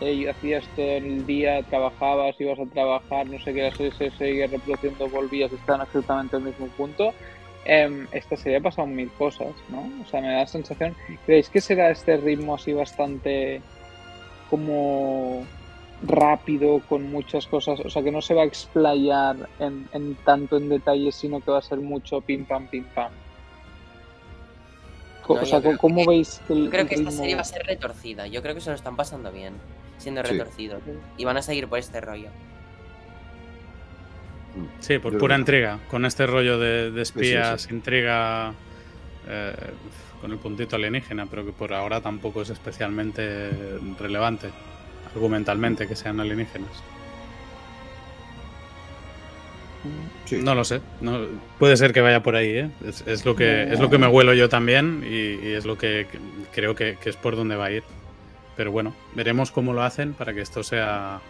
eh, y hacías todo el día, trabajabas, ibas a trabajar, no sé qué, la serie se seguía reproduciendo, volvías, estaban exactamente al mismo punto. Em, esta serie ha pasado mil cosas, ¿no? O sea, me da la sensación. ¿Creéis que será este ritmo así bastante como rápido, con muchas cosas? O sea, que no se va a explayar en, en tanto en detalle, sino que va a ser mucho pim pam, pim pam. Co- No, o sea, ¿cómo que- veis que el, Yo creo el que esta serie va a ser retorcida. Yo creo que se lo están pasando bien, siendo Sí. retorcido. Y van a seguir por este rollo. Sí, por Yo pura creo- intriga. Con este rollo de, de sí, espías, sí. intriga. eh, con el puntito alienígena, pero que por ahora tampoco es especialmente relevante argumentalmente que sean alienígenas. No lo sé. No, puede ser que vaya por ahí, ¿eh? Es, es lo que, es lo que me huelo yo también y, y es lo que que creo que, que es por donde va a ir. Pero bueno, veremos cómo lo hacen para que esto sea,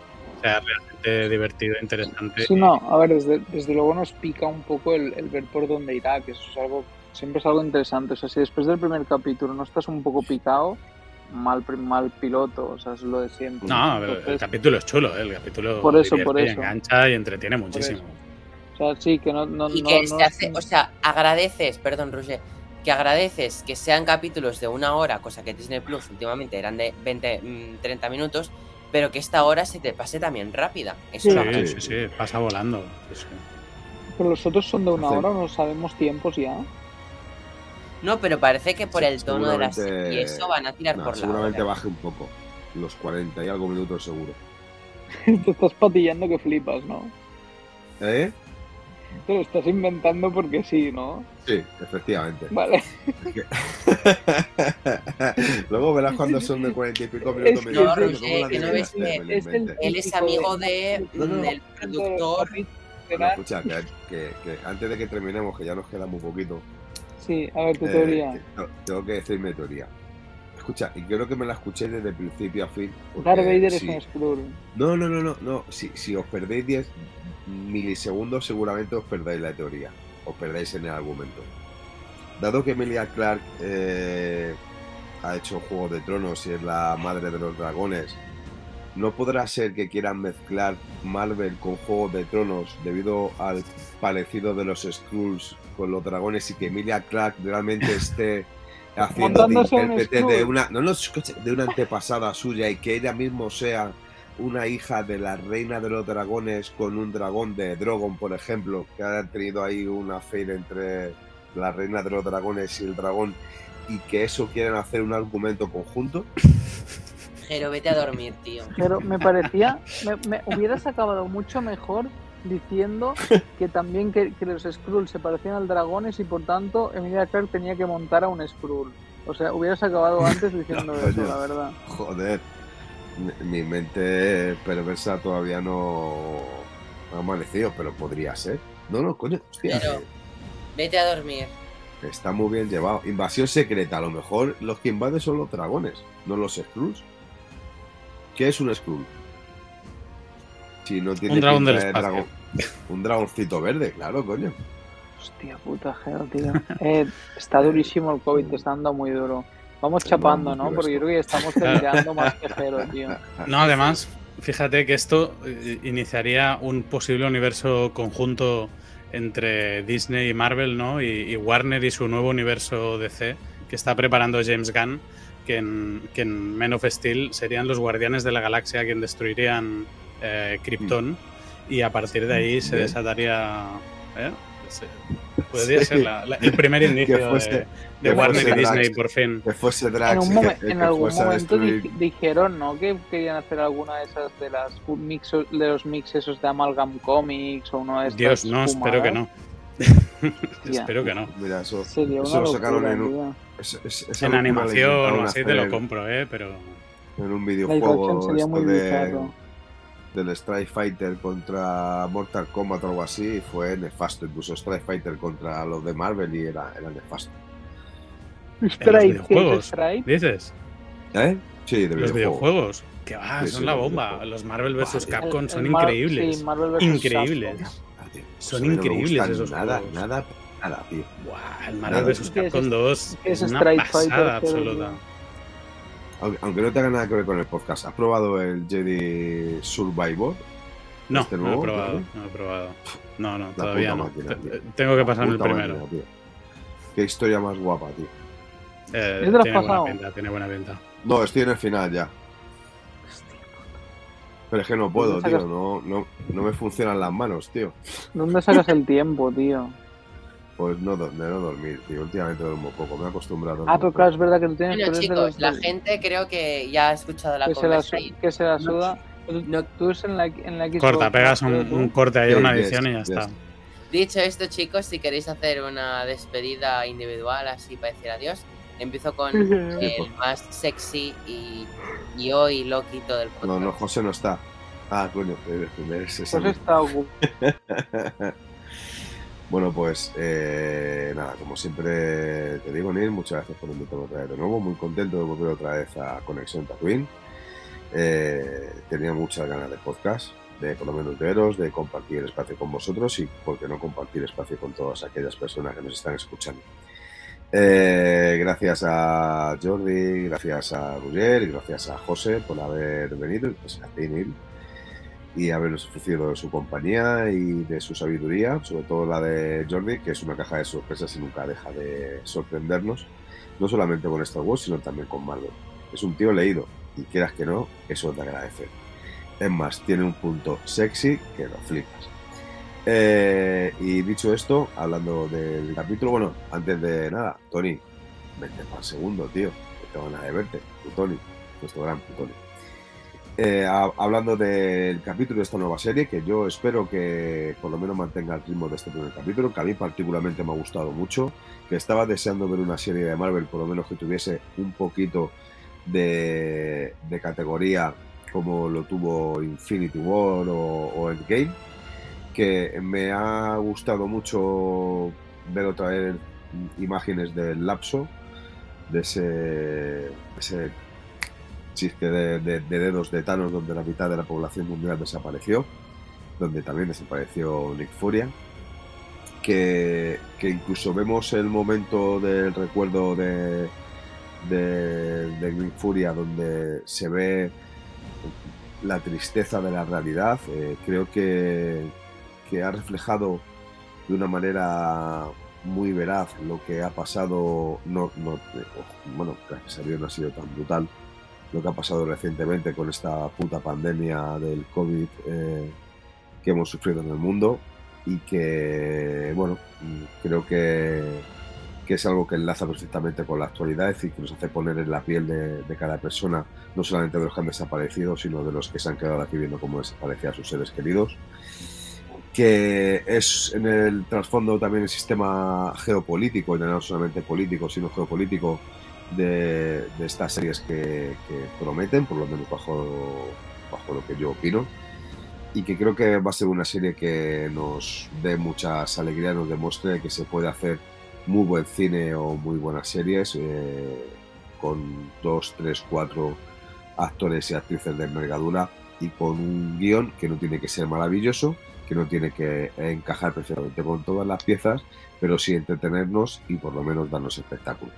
sea realmente divertido e interesante. Sí, no, a ver, desde, desde luego nos pica un poco el, el ver por dónde irá, que eso es algo, siempre es algo interesante. O sea, si después del primer capítulo no estás un poco picado, mal, pri- mal piloto, o sea, es lo de siempre. No, ver, el Entonces, capítulo es chulo, ¿eh? el capítulo Por eso, por eso. engancha y entretiene muchísimo. O sea, sí, que no... no Y no- que no se hace, o sea, agradeces, perdón, Roger, que agradeces que sean capítulos de una hora, cosa que Disney Plus últimamente eran de 20, mm, 30 minutos, pero que esta hora se te pase también rápida. Eso Sí. lo Sí, sí, sí, pasa volando. Sí. Pero los otros son de una hora, no sabemos tiempos ya. No, pero parece que por Sí, el tono de la serie y eso van a tirar No, por la seguramente hora. baje un poco. Los 40 y algo minutos seguro. Te estás patillando que flipas, ¿no? ¿Eh? Te lo estás inventando porque sí, ¿no? Sí, efectivamente. Vale. Luego verás cuando son de 40 y pico Es minutos. que me dices, no, "Coño, Roger, ¿cómo la que no adivinaste?". ves Me lo es el- inventé. Él es amigo de, No, del productor. Bueno, escucha, que, que- que antes de que terminemos, que ya nos queda muy poquito, Sí, a ver, tu eh, teoría. que- tengo que decir mi teoría. Escucha, y creo que me la escuché desde principio a fin. porque Darth Vader es si- un Skrull. No, no, no, no, no. Si, si os perdéis 10 milisegundos, seguramente os perdéis la teoría. Os perdéis en el argumento. Dado que Emilia Clark eh, ha hecho Juego de Tronos y es la madre de los dragones, no podrá ser que quieran mezclar Marvel con Juego de Tronos debido al parecido de los Skrulls con los dragones y que Emilia Clark realmente esté haciendo de intérprete de una, no, no, escucha, de una antepasada suya y que ella mismo sea una hija de la reina de los dragones con un dragón de Drogon, por ejemplo, que hayan tenido ahí una feira entre la reina de los dragones y el dragón y que eso quieren hacer un argumento conjunto. Jero, vete a dormir, tío. Pero me parecía, me, me hubieras acabado mucho mejor diciendo que también que, que los Skrulls se parecían al dragones y por tanto Emilia Clarke tenía que montar a un Skrull. O sea, hubieras acabado antes diciendo No, eso, la verdad. Joder, mi- mente perversa todavía no ha amanecido, pero podría ser. No, no, coño, hostia, Pero- Vete a dormir. está muy bien llevado. Invasión secreta, a lo mejor los que invaden son los dragones, no los Skrulls. ¿Qué es un Skrull? Si no tiene Un dragón del de espacio. dragón- Un dragoncito verde, claro, coño. Hostia puta, Gero, tío. Eh, está durísimo el COVID, te está dando muy duro. Vamos chapando, ¿no? Porque yo creo que estamos delirando más que Gero, tío. No, además, fíjate que esto eh, iniciaría un posible universo conjunto entre Disney y Marvel, ¿no? Y, y Warner y su nuevo universo DC que está preparando James Gunn, que en, que en Men of Steel serían los guardianes de la galaxia quien destruirían eh, Krypton y a partir de ahí se Bien. desataría... ¿eh? Se- Podría Sí. ser la- la- el primer indicio fuese- de, Warner y Disney, Drax. por fin. Que fuese En, Drax. un y momen- que- que en algún momento di- dijeron, ¿no? Que querían hacer alguna de esas de las mixos, de los mix esos de Amalgam Comics o uno de estos. Dios, no, espero que no. Espero que no. Mira, eso, Sería eso una lo sacaron locura, en un, es- es- En locura la animación o así te lo compro, ¿eh? Pero... En un videojuego sería muy de, bizarro. Del Strike Fighter contra Mortal Kombat o algo así y fue nefasto. Incluso Strike Fighter contra los de Marvel y era, era nefasto. Strike, ¿qué es videojuegos. Strike? ¿Dices? ¿Eh? Sí, de Los videojuego. videojuegos. Que va, Sí, son sí, la bomba. Los Marvel vs. Vale. Capcom El- son el increíbles. sí, Marvel vs. Increíbles. Capcom. Tío, Son no increíbles gustan esos nada, juegos. Nada, nada, tío. Buah, el Marvel Nada. vs. ¿Qué es- Capcom 2 qué es es una pasada absoluta. tío? Aunque, aunque no tenga nada que ver con el podcast, ¿has probado el Jedi Survivor? No, Este no he nuevo, probado. No he probado. No, no, La todavía no. máquina. Tengo que pasarme el primero. máquina. Qué historia más guapa, tío. Eh, ¿Ya te lo has tiene buena pasado? pinta, tiene buena pinta. No, estoy en el final ya. Pero es que no puedo, ¿Dónde tío. sacas- No, no, no me funcionan las manos, tío. ¿Dónde sacas el tiempo, tío? Pues no, de no dormir, tío. Últimamente duermo poco, me he acostumbrado. a Ah, pero claro, es verdad que tú tienes Bueno, de chicos, los- la gente creo que ya ha escuchado la conversación. que se la suda. No- Tú es en la, en la Xbox, Corta, pegas un, ¿no? Un corte ahí, Yes, una yes, edición y ya yes. está. Dicho esto, chicos, si queréis hacer una despedida individual así para decir adiós, empiezo con el más sexy y, y hoy loquito del podcast. No, no, José no está. Ah, coño, esa Pues está ocupado. Bueno, pues eh, nada, como siempre te digo, Neil, muchas gracias por invitarme otra vez de nuevo. Muy contento de volver otra vez a Conexión Tatooine. Eh, tenía muchas ganas de podcast, de por lo menos veros, de compartir espacio con vosotros y, por qué no, compartir espacio con todas aquellas personas que nos están escuchando. Eh, gracias a Jordi, gracias a Roger y gracias a José por haber venido, pues a ti, Neil y habernos ofrecido su compañía y de su sabiduría, sobre todo la de Jordi, que es una caja de sorpresas y nunca deja de sorprendernos, no solamente con Star Wars, sino también con Marvel. Es un tío leído y quieras que no, eso te agradece. Es más, tiene un punto sexy que lo flipas. Eh, y dicho esto, hablando del capítulo, bueno, antes de nada, Tony, vente para el segundo, tío, que tengo ganas de verte, tu Tony, nuestro gran Tony. Eh, hablando del capítulo de esta nueva serie, que yo espero que por lo menos mantenga el ritmo de este primer capítulo, que a mí particularmente me ha gustado mucho, que estaba deseando ver una serie de Marvel, por lo menos que tuviese un poquito de, categoría como lo tuvo Infinity War o, o Endgame, que me ha gustado mucho ver otra vez imágenes del lapso, de ese chiste de, de- de dedos de Thanos donde la mitad de la población mundial desapareció, donde también desapareció Nick Furia, que, que incluso vemos el momento del recuerdo de, de, de Nick Furia donde se ve la tristeza de la realidad. Eh, creo que, que, ha reflejado de una manera muy veraz lo que ha pasado, no, no, eh, bueno, gracias a no ha sido tan brutal, lo que ha pasado recientemente con esta puta pandemia del COVID eh, que hemos sufrido en el mundo y que, bueno, creo que, que, es algo que enlaza perfectamente con la actualidad y que nos hace poner en la piel de, de, cada persona, no solamente de los que han desaparecido, sino de los que se han quedado aquí viendo cómo desaparecían sus seres queridos que es en el trasfondo también el sistema geopolítico, y no solamente político, sino geopolítico de, de estas series que, que, prometen, por lo menos bajo, bajo lo que yo opino, y que creo que va a ser una serie que nos dé muchas alegrías, nos demuestre que se puede hacer muy buen cine o muy buenas series eh, con dos, tres, cuatro actores y actrices de envergadura y con un guion que no tiene que ser maravilloso, que no tiene que encajar perfectamente con todas las piezas, pero sí entretenernos y por lo menos darnos espectáculo.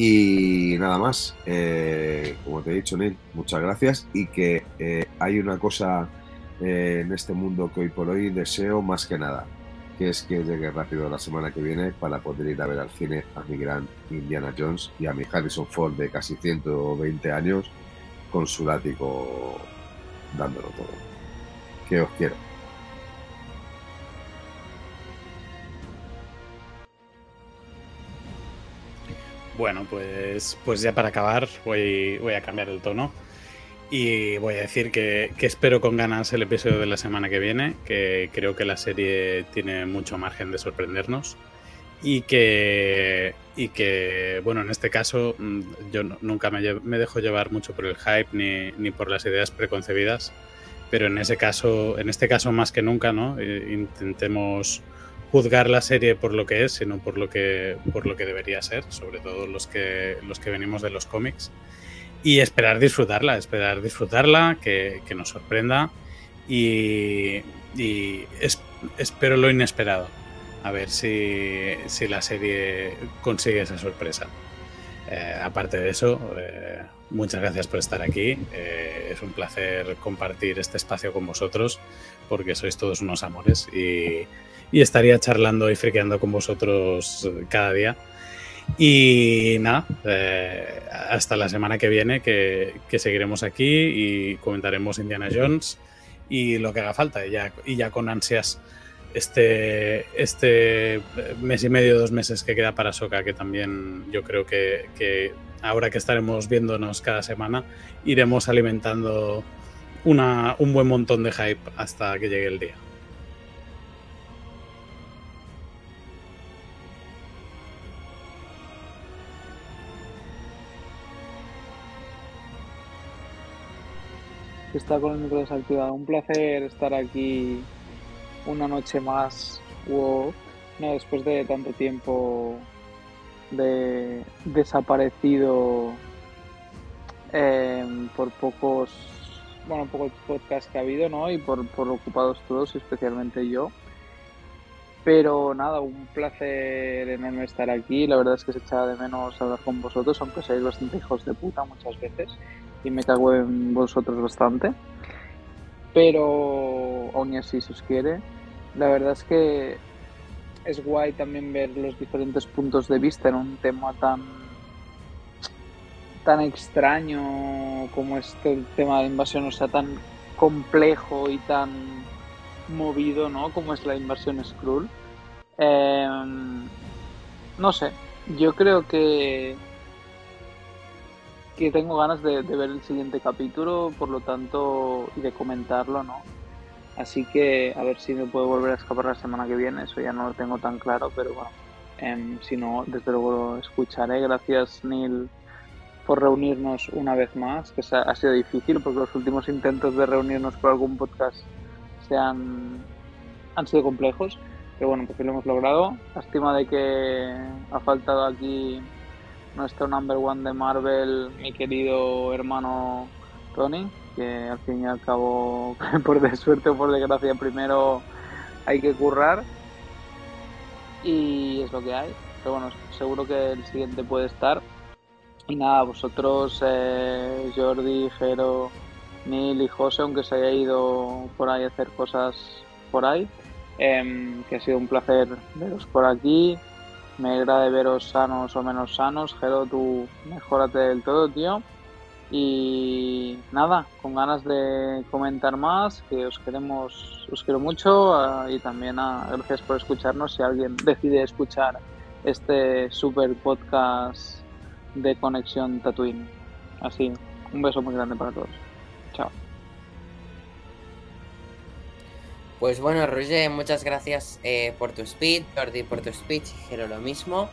Y nada más, eh, como te he dicho, Neil, muchas gracias y que eh, hay una cosa eh, en este mundo que hoy por hoy deseo más que nada, que es que llegue rápido la semana que viene para poder ir a ver al cine a mi gran Indiana Jones y a mi Harrison Ford de casi 120 años con su látigo dándolo todo. Que os quiero. Bueno, pues, pues ya para acabar voy, a cambiar el tono y voy a decir que, espero con ganas el episodio de la semana que viene, que creo que la serie tiene mucho margen de sorprendernos y que, y que bueno, en este caso mm, yo nunca me, dejo llevar mucho por el hype ni, ni, por las ideas preconcebidas, pero en ese caso, en este caso más que nunca, ¿no? Intentemos juzgar la serie por lo que es, sino por lo que, por lo que debería ser, sobre todo los que, los que venimos de los cómics. Y esperar disfrutarla, esperar disfrutarla, que, que nos sorprenda y, es, espero lo inesperado. A ver si, si, la serie consigue esa sorpresa. Eh, aparte de eso, eh, muchas gracias por estar aquí. Eh, es un placer compartir este espacio con vosotros porque sois todos unos amores y y estaría charlando y friqueando con vosotros cada día. Y nada, eh, hasta la semana que viene que, que, seguiremos aquí y comentaremos Indiana Jones y lo que haga falta. Y ya, y ya con ansias este, este mes y medio, dos meses que queda para Soca, que también yo creo que, que ahora que estaremos viéndonos cada semana, iremos alimentando una, un buen montón de hype hasta que llegue el día. Que está con el micro desactivado. Un placer estar aquí una noche más. Wow. No, después de tanto tiempo de desaparecido eh, por pocos bueno pocos podcasts que ha habido no y por, por ocupados todos especialmente yo pero nada, un placer enorme estar aquí. La verdad es que se echaba de menos hablar con vosotros, aunque seáis bastante hijos de puta muchas veces y me cago en vosotros bastante. Pero aún así, si os quiere, la verdad es que es guay también ver los diferentes puntos de vista en un tema tan tan extraño como este el tema de invasión, o sea, tan complejo y tan movido, ¿no? Como es la invasión Skrull. Eh, no sé, yo creo que que tengo ganas de, ver el siguiente capítulo, por lo tanto, y de comentarlo, ¿no? Así que a ver si me puedo volver a escapar la semana que viene, eso ya no lo tengo tan claro, pero bueno, eh, si no, desde luego escucharé. Gracias, Neil, por reunirnos una vez más, que ha sido difícil porque los últimos intentos de reunirnos por algún podcast se han, han sido complejos, pero bueno, pues lo hemos logrado. Lástima de que ha faltado aquí nuestro number one de Marvel, mi querido hermano Tony, que al fin y al cabo, por de suerte o por desgracia, primero hay que currar. Y es lo que hay. Pero bueno, seguro que el siguiente puede estar. Y nada, vosotros, eh, Jordi, Jero, Neil y José, aunque se haya ido por ahí a hacer cosas por ahí. Em, que ha sido un placer veros por aquí. Me agrada veros sanos o menos sanos. Jero, tú mejórate del todo, tío. Y nada, con ganas de comentar más, que os queremos, os quiero mucho ah, y también ah, gracias por escucharnos. Si alguien decide escuchar este super podcast de Conexión Tatooine. Así, un beso muy grande para todos. Pues bueno, Roger, muchas gracias eh, por tu speed, Jordi por tu speech, Jero lo mismo.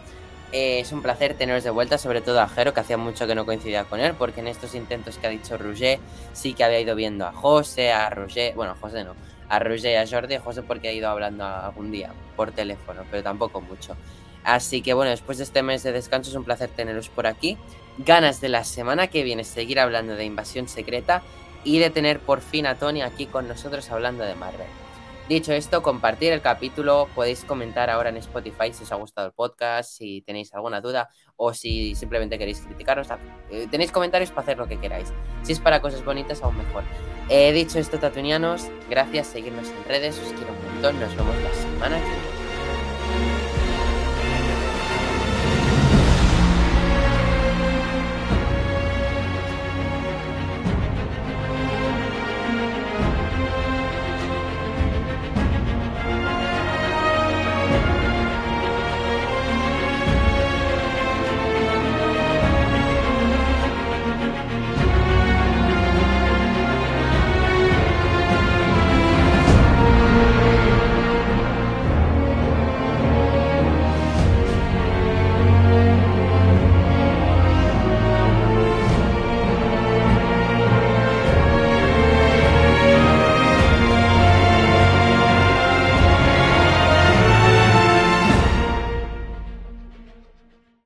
Eh, es un placer teneros de vuelta, sobre todo a Jero, que hacía mucho que no coincidía con él, porque en estos intentos que ha dicho Roger, sí que había ido viendo a José, a Roger, bueno, a José no, a Roger y a Jordi, a José porque ha ido hablando algún día por teléfono, pero tampoco mucho. Así que bueno, después de este mes de descanso es un placer teneros por aquí. Ganas de la semana que viene seguir hablando de invasión secreta y de tener por fin a Tony aquí con nosotros hablando de Marvel. Dicho esto, compartir el capítulo, podéis comentar ahora en Spotify si os ha gustado el podcast, si tenéis alguna duda o si simplemente queréis criticarnos. Eh, tenéis comentarios para hacer lo que queráis. Si es para cosas bonitas, aún mejor. He dicho esto, tatuinianos, gracias, seguirnos en redes, os quiero un montón, nos vemos la semana que viene.